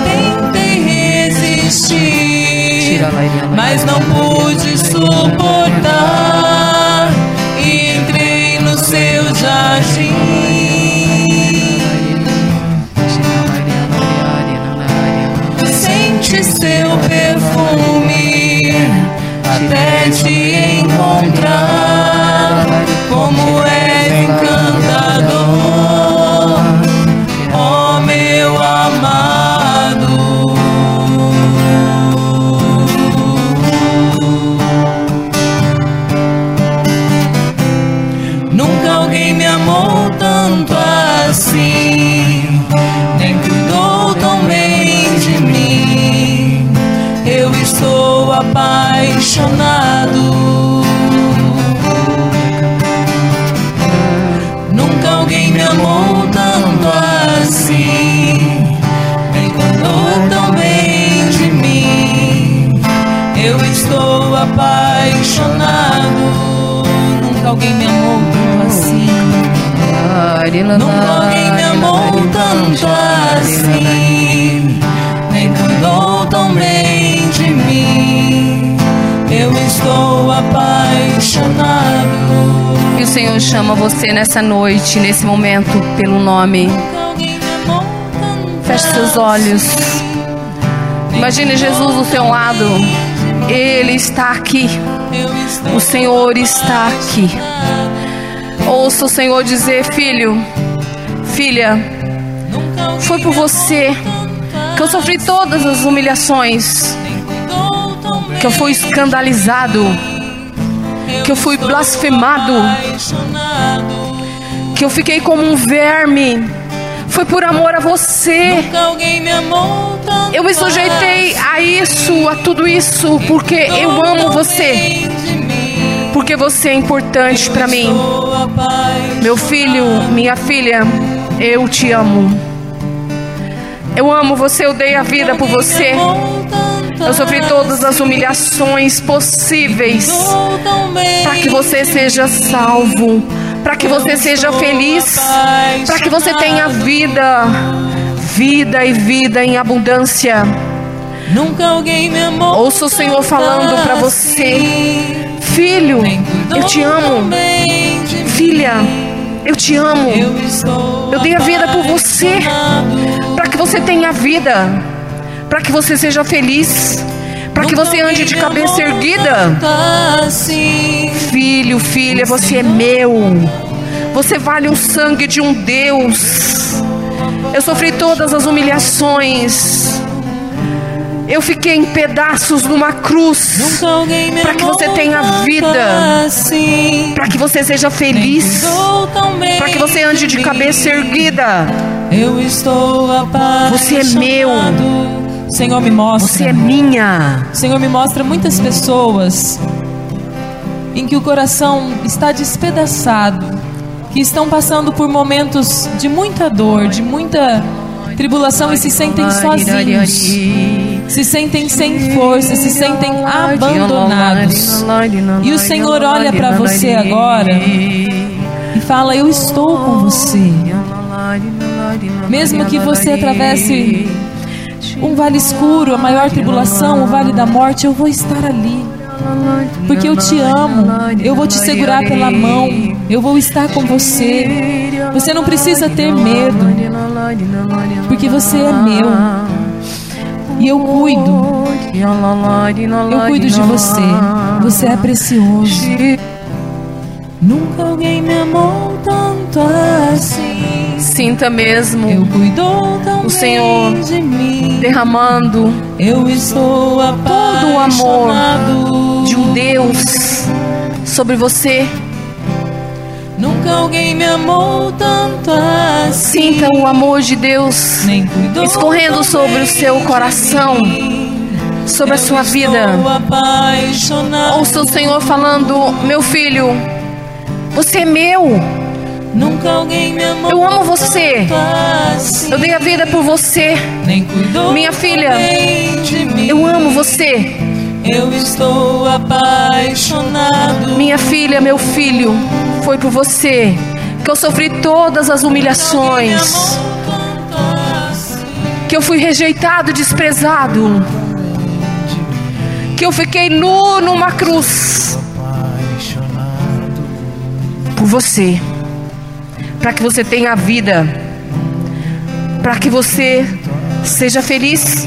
Tentei resistir, mas não pude suportar até te encontrar. Como é Nunca alguém me amou tanto assim. Nunca alguém me amou tanto assim. Nem cuidou tão bem de mim. Eu estou apaixonado. E o Senhor chama você nessa noite, nesse momento, pelo nome. Feche seus olhos. Imagine Jesus do seu lado. Ele está aqui. O Senhor está aqui. Ouça o Senhor dizer: Filho, filha, foi por você que eu sofri todas as humilhações, que eu fui escandalizado, que eu fui blasfemado, que eu fiquei como um verme. Foi por amor a você. Nunca alguém me amou Eu me sujeitei a isso, a tudo isso, porque eu amo você. Porque você é importante para mim. Meu filho, minha filha, eu te amo. Eu amo você, eu dei a vida por você. Eu sofri todas as humilhações possíveis para que você seja salvo, para que você seja feliz, para que você tenha vida, vida e vida em abundância. Nunca alguém me amou. Ouça o Senhor falando para você, filho, eu te amo, filha, eu te amo. Eu dei a vida por você, para que você tenha vida, para que você seja feliz, para que você ande de cabeça erguida. Filho, filha, você é meu. Você vale o sangue de um Deus. Eu sofri todas as humilhações. Eu fiquei em pedaços numa cruz para que você tenha vida, para que você seja feliz, para que você ande de cabeça erguida. Eu estou apaixonado. Você é meu. Senhor me mostra. Você é minha. Senhor me mostra muitas pessoas em que o coração está despedaçado, que estão passando por momentos de muita dor, de muita tribulação e se sentem sozinhos, se sentem sem força, se sentem abandonados. E o Senhor olha para você agora e fala: Eu estou com você. Mesmo que você atravesse um vale escuro, a maior tribulação, o vale da morte, eu vou estar ali. Porque eu te amo, eu vou te segurar pela mão, eu vou estar com você. Você não precisa ter medo, porque você é meu. E eu cuido, eu cuido de você. Você é precioso. Nunca alguém me amou tanto assim. Sinta mesmo Eu cuidou tão O Senhor de mim. derramando Eu estou todo o amor de um Deus sobre você. Nunca alguém me amou tanto assim. Sinta o amor de Deus escorrendo sobre o seu coração, sobre a sua vida. Ouça o Senhor falando: Meu filho, você é meu. Nunca alguém me amou Eu amo você. assim. Eu dei a vida por você. Minha filha. Eu amo você. Eu estou apaixonado. Minha filha, meu filho, foi por você que eu sofri todas as humilhações, que eu fui rejeitado, desprezado, que eu fiquei nu numa cruz por você, para que você tenha vida, para que você seja feliz,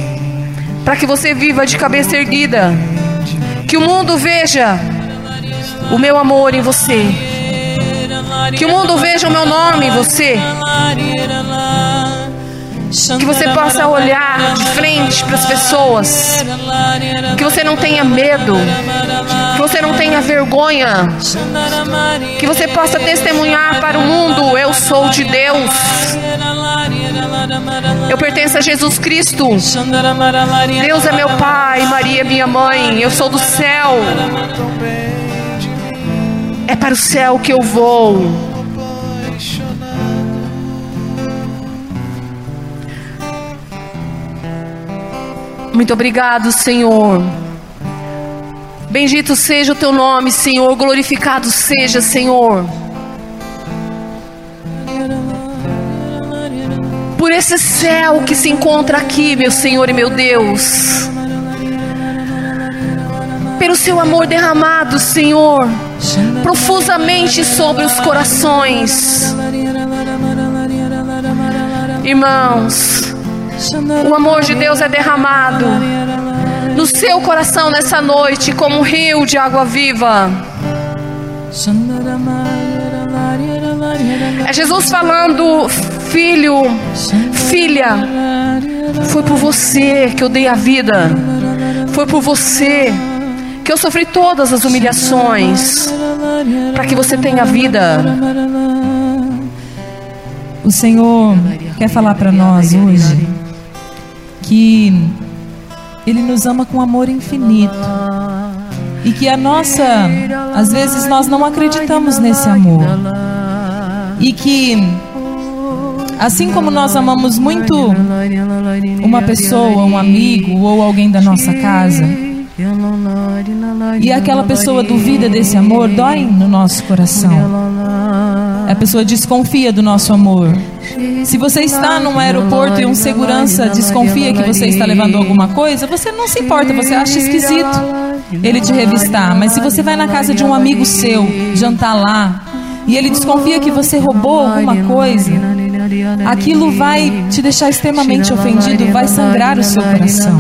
para que você viva de cabeça erguida, que o mundo veja o meu amor em você, que o mundo veja o meu nome em você, que você possa olhar de frente para as pessoas, que você não tenha medo, que você não tenha vergonha, que você possa testemunhar para o mundo: eu sou de Deus, eu pertenço a Jesus Cristo. Deus é meu pai, Maria é minha mãe, eu sou do céu. É para o céu que eu vou. Muito obrigado, Senhor. Bendito seja o teu nome, Senhor. Glorificado seja, Senhor. Por esse céu que se encontra aqui, meu Senhor e meu Deus. Pelo seu amor derramado, Senhor, profusamente sobre os corações. Irmãos, o amor de Deus é derramado no seu coração nessa noite como um rio de água viva. É Jesus falando, filho, filha, foi por você que eu dei a vida, foi por você que eu sofri todas as humilhações, para que você tenha vida. O Senhor quer falar para nós hoje que Ele nos ama com amor infinito e que a nossa, às vezes nós não acreditamos nesse amor e que assim como nós amamos muito uma pessoa, um amigo ou alguém da nossa casa e aquela pessoa duvida desse amor, dói no nosso coração. A pessoa desconfia do nosso amor. Se você está num aeroporto e um segurança desconfia que você está levando alguma coisa, você não se importa, você acha esquisito ele te revistar. Mas se você vai na casa de um amigo seu, jantar lá, e ele desconfia que você roubou alguma coisa, aquilo vai te deixar extremamente ofendido, vai sangrar o seu coração.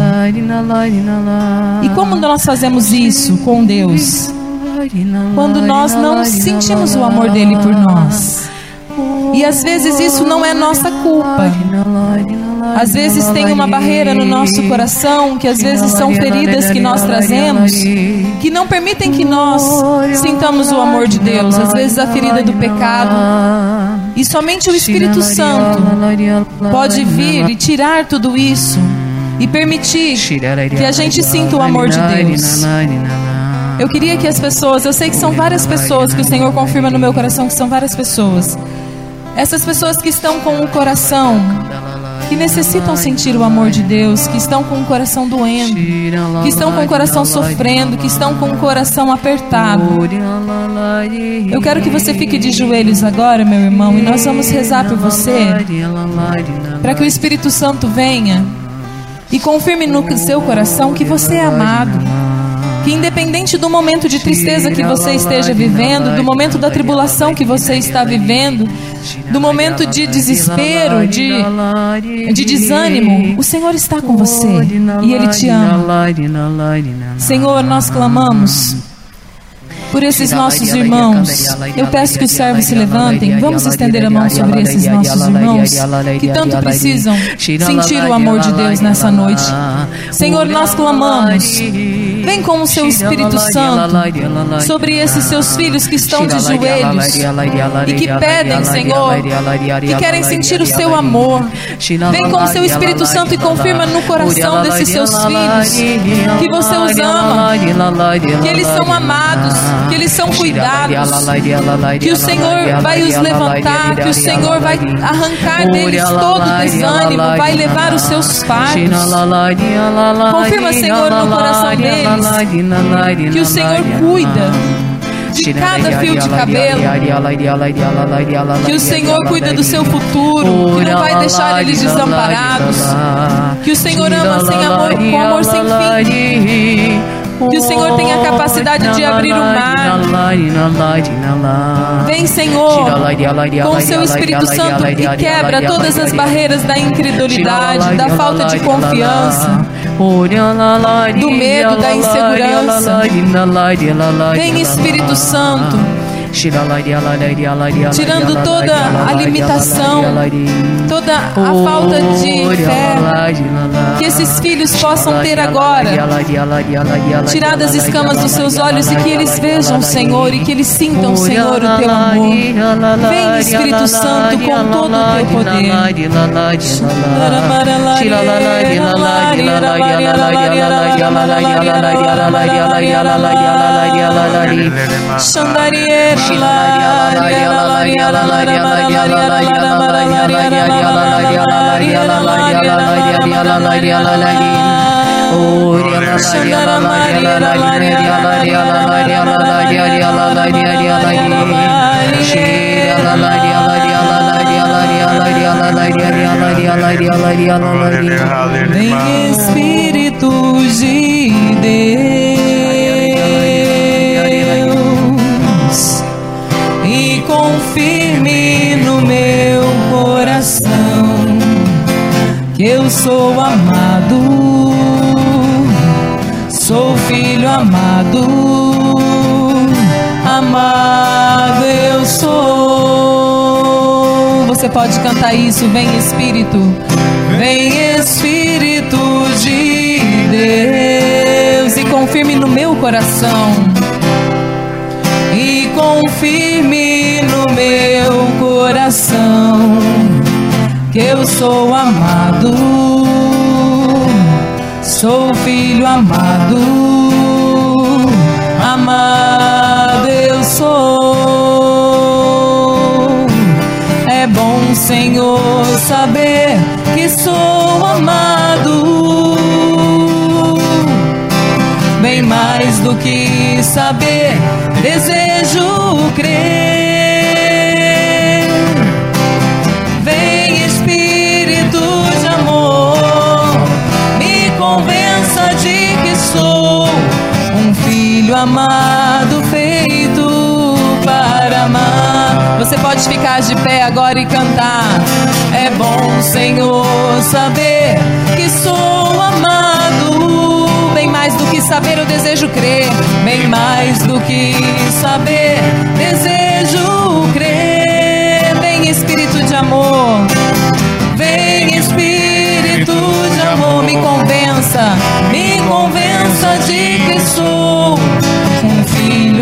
E como nós fazemos isso com Deus? Quando nós não sentimos o amor dele por nós. E às vezes isso não é nossa culpa. Às vezes tem uma barreira no nosso coração, que às vezes são feridas que nós trazemos, que não permitem que nós sintamos o amor de Deus. Às vezes a ferida do pecado. E somente o Espírito Santo pode vir e tirar tudo isso e permitir que a gente sinta o amor de Deus. Eu queria que as pessoas, eu sei que são várias pessoas, que o Senhor confirma no meu coração que são várias pessoas. Essas pessoas que estão com o coração que necessitam sentir o amor de Deus, que estão com o coração doendo, que estão com o coração sofrendo, que estão com o coração apertado. Eu quero que você fique de joelhos agora, meu irmão, e nós vamos rezar por você, para que o Espírito Santo venha e confirme no seu coração que você é amado que independente do momento de tristeza que você esteja vivendo, do momento da tribulação que você está vivendo, do momento de desespero, de, de desânimo, o Senhor está com você e Ele te ama. Senhor, nós clamamos por esses nossos irmãos. Eu peço que os servos se levantem. Vamos estender a mão sobre esses nossos irmãos que tanto precisam sentir o amor de Deus nessa noite. Senhor, nós clamamos. Vem com o seu Espírito Santo sobre esses seus filhos que estão de joelhos e que pedem, Senhor, que querem sentir o seu amor. Vem com o seu Espírito Santo e confirma no coração desses seus filhos que você os ama, que eles são amados, que eles são cuidados, que o Senhor vai os levantar, que o Senhor vai arrancar deles todo o desânimo, vai levar os seus fardos. Confirma, Senhor, no coração deles que o Senhor cuida de cada fio de cabelo. Que o Senhor cuida do seu futuro, que não vai deixar eles desamparados. Que o Senhor ama sem amor, com amor sem fim. Que o Senhor tenha a capacidade de abrir o mar. Vem, Senhor, com o seu Espírito Santo e quebra todas as barreiras da incredulidade, da falta de confiança, do medo, da insegurança. Vem, Espírito Santo tirando toda a limitação, toda a falta de fé que esses filhos possam ter agora, tirado as escamas dos seus olhos e que eles vejam, Senhor, e que eles sintam, Senhor, o teu amor. Vem, Espírito Santo, com todo o teu poder. Yalalar yalalar yalalar yalalar yalalar yalalar yalalar yalalar yalalar yalalar yalalar yalalar Vem Espírito de Deus eu sou amado, sou filho amado, amado eu sou. Você pode cantar isso, vem Espírito. Vem Espírito de Deus e confirme no meu coração. E confirme no meu coração que eu sou amado, sou filho amado, amado eu sou. É bom, Senhor, saber que sou amado. Bem mais do que saber, desejo crer. Filho amado feito para amar. Você pode ficar de pé agora e cantar. É bom, Senhor, saber que sou amado. Bem mais do que saber, eu desejo crer. Bem mais do que saber, desejo crer. Vem, Espírito de amor. Vem, Espírito de amor, me convença, me convença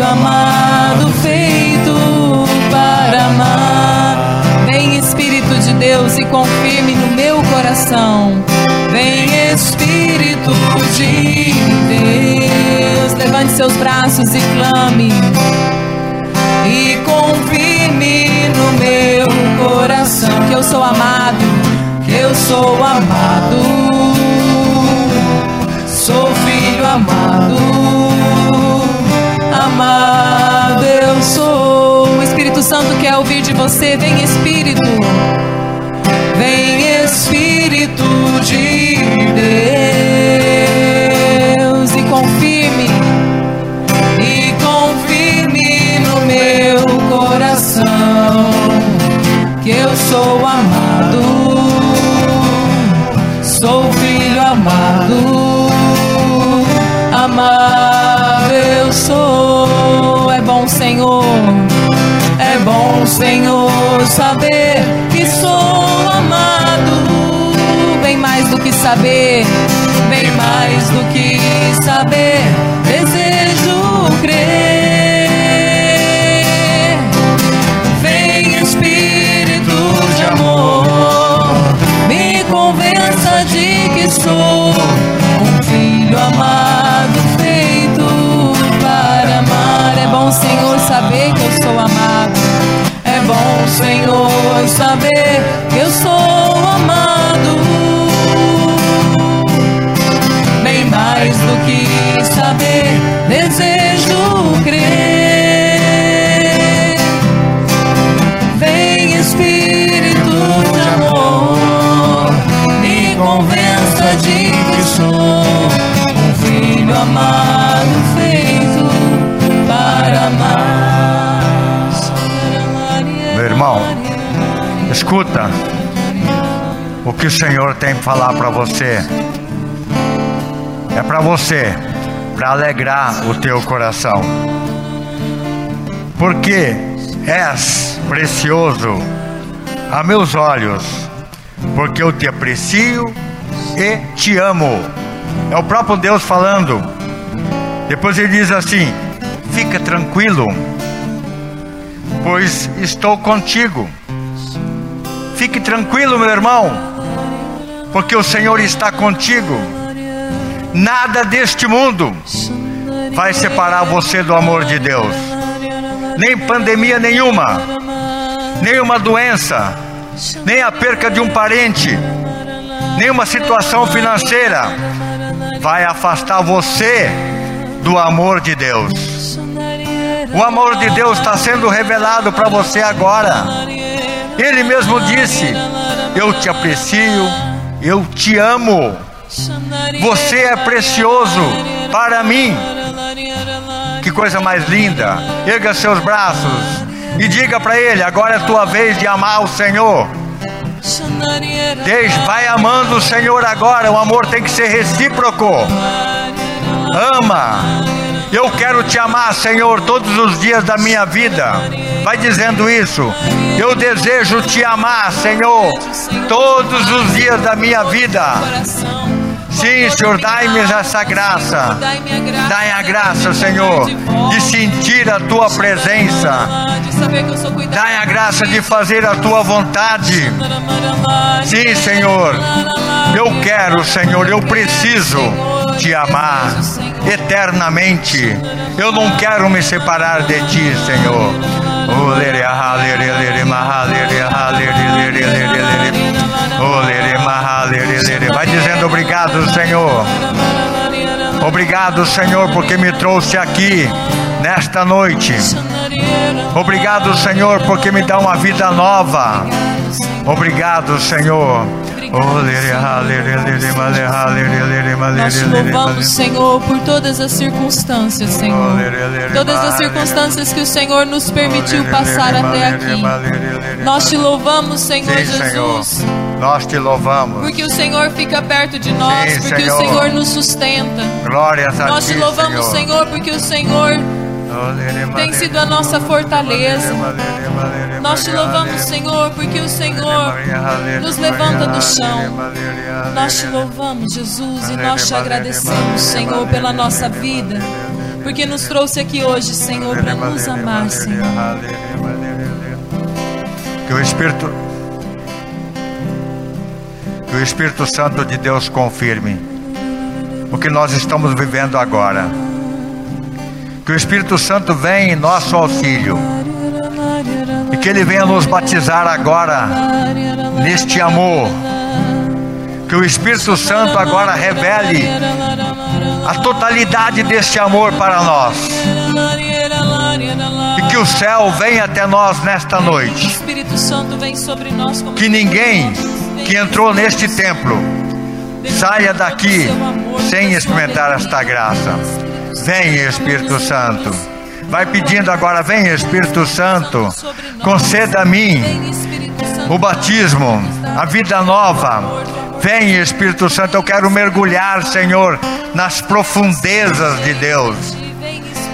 filho amado feito para amar. Vem Espírito de Deus e confirme no meu coração. Vem Espírito de Deus, levante seus braços e clame. E confirme no meu coração que eu sou amado, que eu sou amado, você, vem saber que sou amado, bem mais do que saber, bem mais do que saber, desejo crer. Saber que eu sou amado. Bem mais do que escuta o que o Senhor tem para falar para você. É para você, para alegrar o teu coração. Porque és precioso a meus olhos, porque eu te aprecio e te amo. É o próprio Deus falando. Depois ele diz assim: Fica tranquilo, pois estou contigo. Fique tranquilo, meu irmão, porque o Senhor está contigo. Nada deste mundo vai separar você do amor de Deus. Nem pandemia nenhuma, nem uma doença, nem a perca de um parente, nem uma situação financeira, vai afastar você do amor de Deus. O amor de Deus está sendo revelado para você agora. Ele mesmo disse: Eu te aprecio, eu te amo. Você é precioso para mim. Que coisa mais linda. Erga seus braços e diga para ele: agora é tua vez de amar o Senhor. Deixe, vai amando o Senhor agora. O amor tem que ser recíproco. Ama. Eu quero te amar, Senhor, todos os dias da minha vida. Vai dizendo isso. Eu desejo te amar, Senhor, todos os dias da minha vida. Sim, Senhor, dai-me essa graça. Dai a graça, Senhor, de sentir a tua presença. Dai a graça de fazer a tua vontade. Sim, Senhor. Eu quero, Senhor, eu preciso te amar eternamente. Eu não quero me separar de ti, Senhor. Vai dizendo obrigado, Senhor. Obrigado, Senhor, porque me trouxe aqui nesta noite. Obrigado, Senhor, porque me dá uma vida nova. Obrigado, Senhor. Nós te louvamos, Senhor, por todas as circunstâncias, Senhor. Todas as circunstâncias que o Senhor nos permitiu passar até aqui. Nós te louvamos, Senhor Sim, Jesus. Senhor. Nós te louvamos. Porque o Senhor fica perto de nós, Sim, porque Senhor. o Senhor nos sustenta. Glórias a Nós ti, te louvamos, Senhor, porque o Senhor tem sido a nossa fortaleza. Nós te louvamos, Senhor, porque o Senhor nos levanta do chão. Nós te louvamos, Jesus, e nós te agradecemos, Senhor, pela nossa vida, porque nos trouxe aqui hoje, Senhor, para nos amar, Senhor. Que o Espírito que o Espírito Santo de Deus confirme o que nós estamos vivendo agora. Que o Espírito Santo venha em nosso auxílio e que ele venha nos batizar agora neste amor. Que o Espírito Santo agora revele a totalidade deste amor para nós. E que o céu venha até nós nesta noite. Que ninguém que entrou neste templo saia daqui sem experimentar esta graça. Vem, Espírito Santo. Vai pedindo agora, vem, Espírito Santo. Conceda a mim o batismo, a vida nova. Vem, Espírito Santo, eu quero mergulhar, Senhor, nas profundezas de Deus.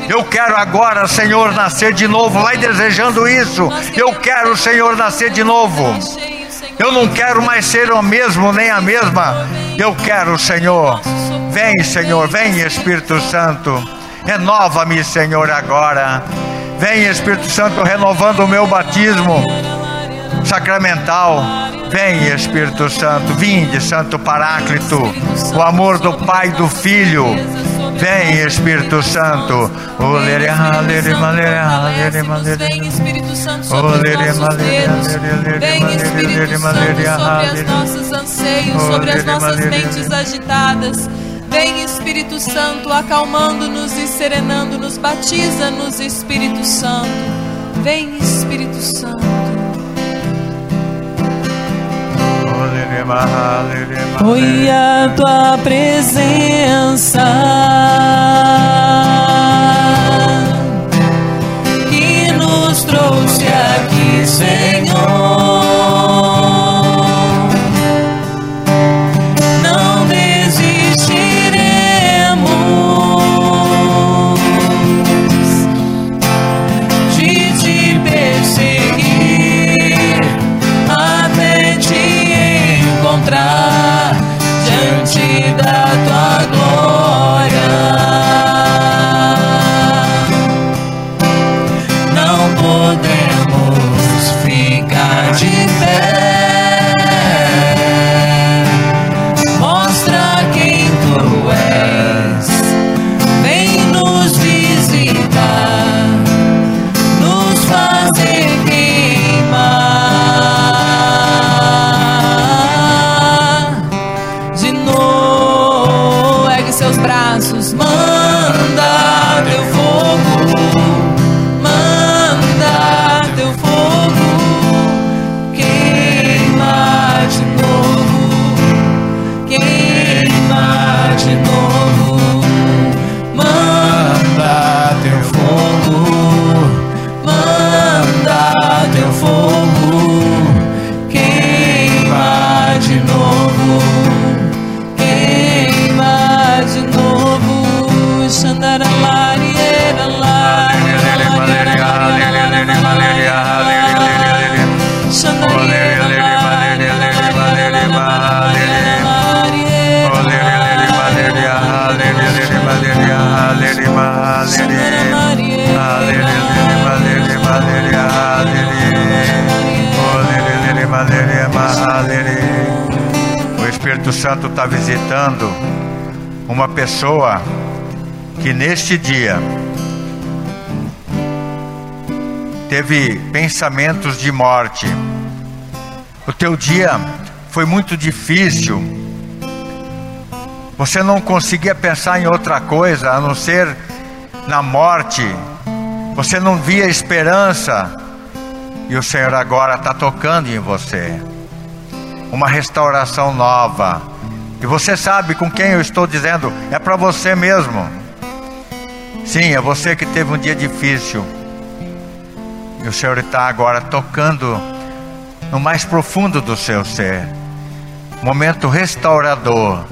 Eu quero agora, Senhor, nascer de novo. Vai desejando isso. Eu quero, Senhor, nascer de novo. Eu não quero mais ser o mesmo nem a mesma. Eu quero, Senhor. Vem, Senhor, vem, Espírito Santo. Renova-me, Senhor, agora. Vem, Espírito Santo, renovando o meu batismo sacramental. Vem, Espírito Santo. Vinde, Santo Paráclito. O amor do Pai e do Filho. Vem, Espírito Santo. Olere, alere, malere, alere, malere. Vem Espírito Santo sobre os nossos dedos. Vem Espírito Santo sobre as nossas anseios, sobre as nossas mentes agitadas. Vem Espírito Santo acalmando-nos e serenando-nos. Batiza-nos, Espírito Santo. Vem Espírito Santo. Foi a tua presença que nos trouxe aqui, Senhor. Santo está visitando uma pessoa que neste dia teve pensamentos de morte. O teu dia foi muito difícil. Você não conseguia pensar em outra coisa a não ser na morte. Você não via esperança. E o Senhor agora está tocando em você. Uma restauração nova. E você sabe com quem eu estou dizendo? É para você mesmo. Sim, é você que teve um dia difícil. E o Senhor está agora tocando no mais profundo do seu ser. Momento restaurador.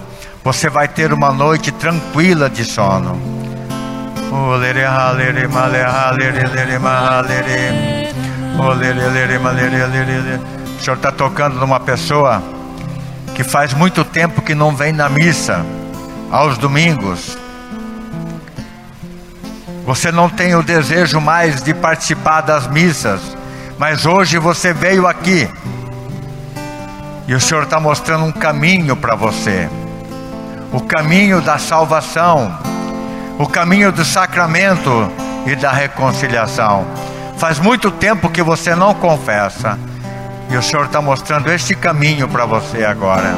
Você vai ter uma noite tranquila de sono. Oh, O Senhor está tocando numa pessoa que faz muito tempo que não vem na missa, aos domingos. Você não tem o desejo mais de participar das missas, mas hoje você veio aqui e o Senhor está mostrando um caminho para você o caminho da salvação, o caminho do sacramento e da reconciliação. Faz muito tempo que você não confessa. E o Senhor está mostrando este caminho para você agora.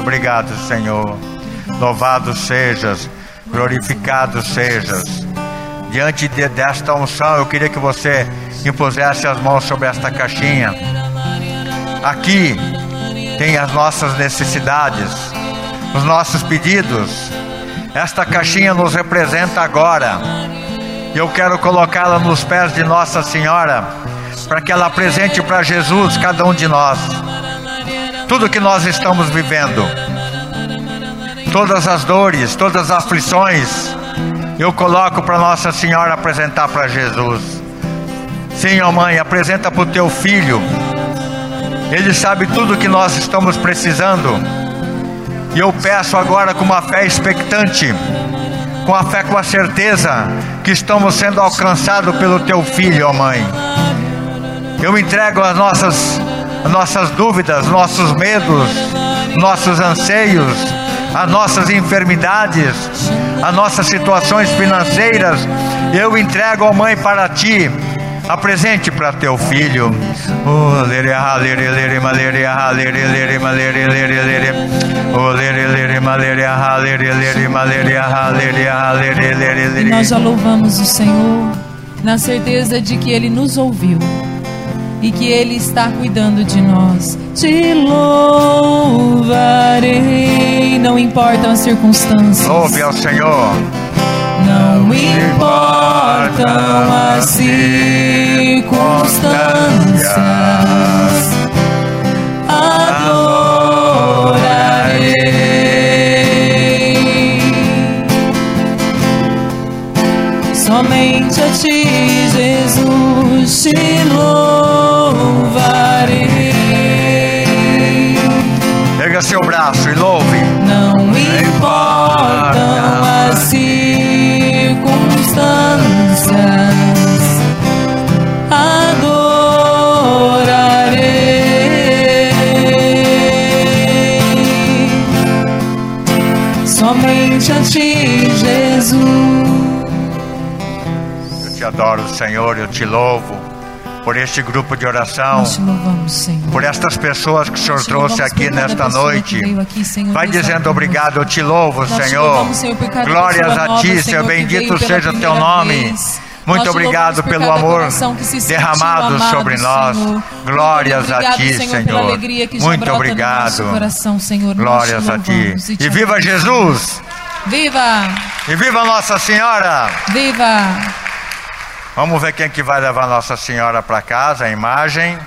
Obrigado, Senhor. Louvado sejas, glorificado sejas. Diante de, desta unção, eu queria que você impusesse as mãos sobre esta caixinha. Aqui tem as nossas necessidades, os nossos pedidos. Esta caixinha nos representa agora. Eu quero colocá-la nos pés de Nossa Senhora, para que ela apresente para Jesus cada um de nós. Tudo que nós estamos vivendo, todas as dores, todas as aflições, eu coloco para Nossa Senhora apresentar para Jesus. Sim, ó mãe, apresenta para o teu filho. Ele sabe tudo que nós estamos precisando. E eu peço agora com uma fé expectante, com a fé com a certeza que estamos sendo alcançados pelo teu filho, ó mãe. Eu entrego as nossas, as nossas dúvidas, nossos medos, nossos anseios, as nossas enfermidades, as nossas situações financeiras. Eu entrego, ó mãe, para ti apresente para teu filho. Oh, lere, ah, lere, lere, ma, lere, ah, lere, lere, ma, lere, lere, lere. Oh, lere, lere, ma, lere, ah, lere, lere, ma, lere, ah, lere, ah, lere, lere, E nós já louvamos o Senhor na certeza de que Ele nos ouviu e que Ele está cuidando de nós. Te louvarei, não importam as circunstâncias. Louve ao Senhor. Não importam as circunstâncias, adorarei. Somente a ti, Jesus, te louvarei. Pega seu braço e louve. Não somente a ti, Jesus. Eu te adoro, Senhor, eu te louvo. por este grupo de oração, te louvamos, por estas pessoas que o Senhor te trouxe aqui nesta noite. aqui, Senhor Vai dizendo obrigado, eu te louvo, Nós te Senhor. louvamos, Senhor, Glórias a nova, ti, Senhor, Bendito seja o teu nome. vez. Muito Nós te obrigado pelo amor derramado amado, sobre nós. Senhor. Glórias Muito a obrigado, ti, Senhor, Muito no obrigado. nosso coração, Glórias te a ti. E te viva. Jesus! Viva! E viva Nossa Senhora! Viva! Vamos ver quem que vai levar Nossa Senhora para casa, a imagem.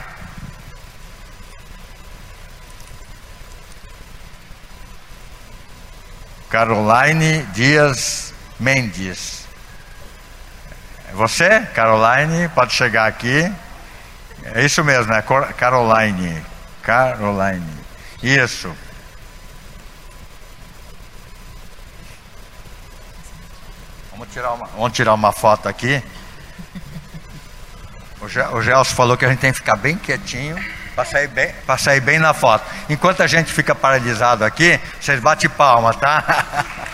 Caroline Dias Mendes. É Você, Caroline, pode chegar aqui. É isso mesmo, é Caroline. Caroline. Isso. Tirar uma, vamos tirar uma foto aqui. O, Ge- o Gelson falou que a gente tem que ficar bem quietinho para sair bem, pra sair bem na foto. Enquanto a gente fica paralisado aqui, vocês batem palma, tá?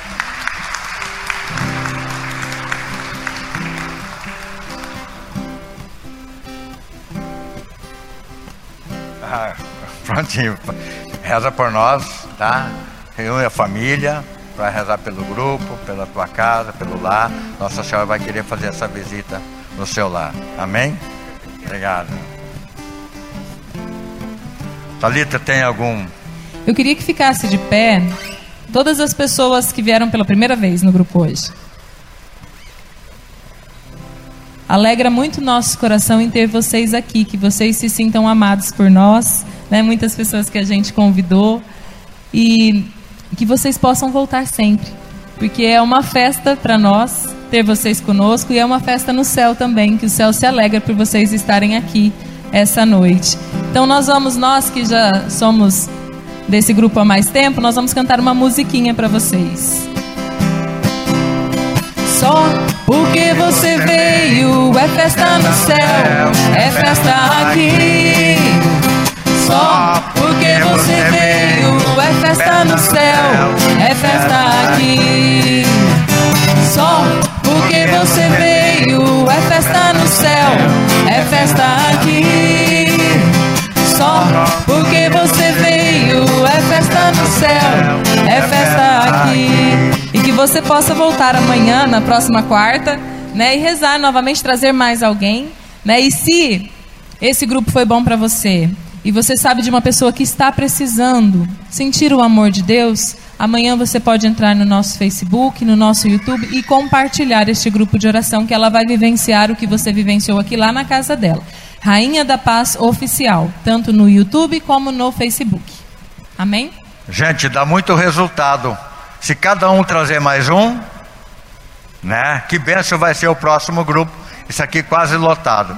Ah, prontinho. Reza por nós, tá? Reúne a família para rezar pelo grupo, pela tua casa, pelo lar. Nossa Senhora vai querer fazer essa visita no seu lar. Amém? Obrigado. Talita, tem algum? Eu queria que ficasse de pé todas as pessoas que vieram pela primeira vez no grupo hoje. Alegra muito nosso coração em ter vocês aqui, que vocês se sintam amados por nós, né? Muitas pessoas que a gente convidou e que vocês possam voltar sempre, porque é uma festa para nós ter vocês conosco e é uma festa no céu também, que o céu se alegra por vocês estarem aqui essa noite. Então nós vamos nós que já somos desse grupo há mais tempo, nós vamos cantar uma musiquinha para vocês. Só porque você veio, é festa no céu, é festa aqui. Só porque você veio, é festa no céu, é festa aqui. Só porque você veio, é festa no céu, é festa aqui. Só porque você veio, é festa no céu, é festa aqui. E que você possa voltar amanhã, na próxima quarta, né, e rezar novamente, trazer mais alguém, né? E se esse grupo foi bom para você e você sabe de uma pessoa que está precisando sentir o amor de Deus, amanhã você pode entrar no nosso Facebook, no nosso YouTube e compartilhar este grupo de oração que ela vai vivenciar o que você vivenciou aqui lá na casa dela. Rainha da Paz Oficial, tanto no YouTube como no Facebook. Amém? Gente, dá muito resultado. Se cada um trazer mais um, né? Que benção vai ser o próximo grupo. Isso aqui quase lotado.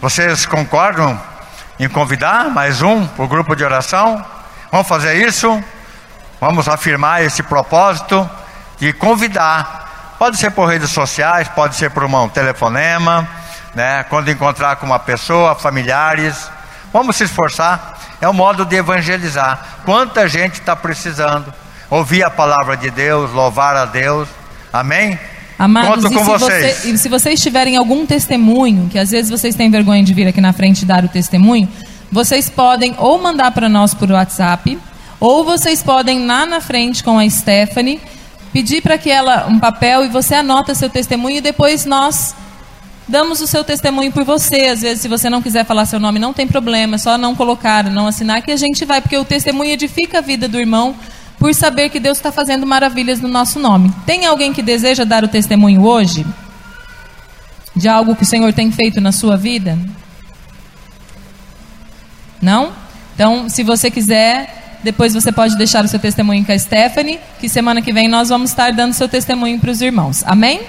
Vocês concordam em convidar mais um para o grupo de oração? Vamos fazer isso? Vamos afirmar esse propósito de convidar. Pode ser por redes sociais, pode ser por um telefonema, né? Quando encontrar com uma pessoa, familiares. Vamos se esforçar. É um modo de evangelizar. Quanta gente está precisando ouvir a palavra de Deus, louvar a Deus. Amém? Amados, Conto e com se, vocês. você- e se vocês tiverem algum testemunho, que às vezes vocês têm vergonha de vir aqui na frente e dar o testemunho, vocês podem ou mandar para nós por WhatsApp, ou vocês podem lá na frente com a Stephanie, pedir para que ela um papel e você anota seu testemunho e depois nós damos o seu testemunho por você. Às vezes, se você não quiser falar seu nome, não tem problema, é só não colocar, não assinar, que a gente vai, porque o testemunho edifica a vida do irmão por saber que Deus está fazendo maravilhas no nosso nome. Tem alguém que deseja dar o testemunho hoje? De algo que o Senhor tem feito na sua vida? Não? Então, se você quiser, depois você pode deixar o seu testemunho com a Stephanie, que semana que vem nós vamos estar dando seu testemunho para os irmãos. Amém?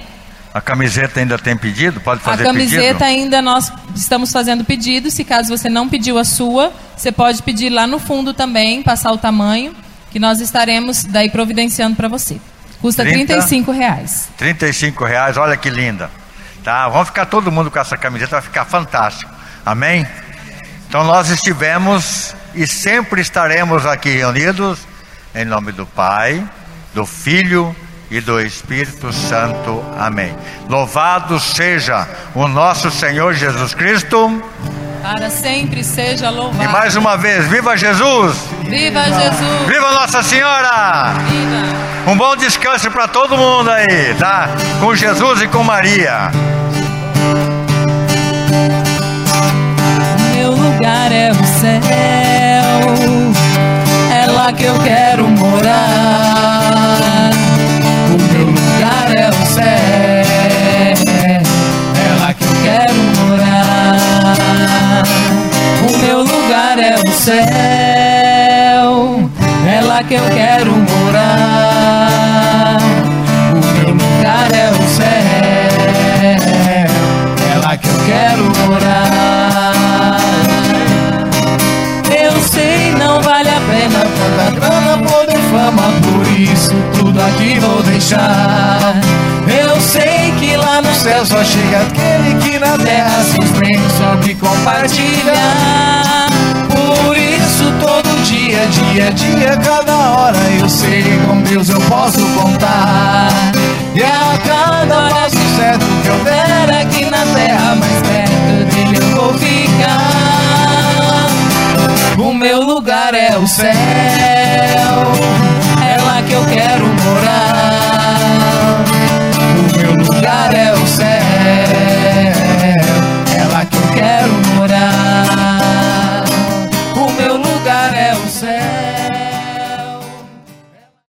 A camiseta ainda tem pedido? Pode A fazer camiseta pedido? ainda nós estamos fazendo pedido. Se caso você não pediu a sua, você pode pedir lá no fundo também, passar o tamanho, que nós estaremos daí providenciando para você. Custa 30? 35 reais. 35 reais, olha que linda. Tá? Vamos ficar todo mundo com essa camiseta, vai ficar fantástico. Amém? Então nós estivemos e sempre estaremos aqui reunidos em nome do Pai, do Filho e do Espírito Santo. Amém. Louvado seja o nosso Senhor Jesus Cristo. Para sempre seja louvado. E mais uma vez, viva Jesus! Viva Jesus! Viva Nossa Senhora! Viva! Um bom descanso para todo mundo aí, tá? Com Jesus e com Maria. Meu lugar é o céu, é lá que eu quero morar. Céu, é lá que eu quero morar. O meu lugar é o céu, é lá que eu quero morar. Eu sei, não vale a pena tanta grana, poder, fama, por isso tudo aqui vou deixar. Eu sei que lá no céu só chega aquele que na terra se bens sobe compartilhar. Dia, dia, dia, cada hora eu sei com Deus eu posso contar. E a cada passo certo que eu der aqui na terra, mais perto dele eu vou ficar. O meu lugar é o céu, é lá que eu quero morar.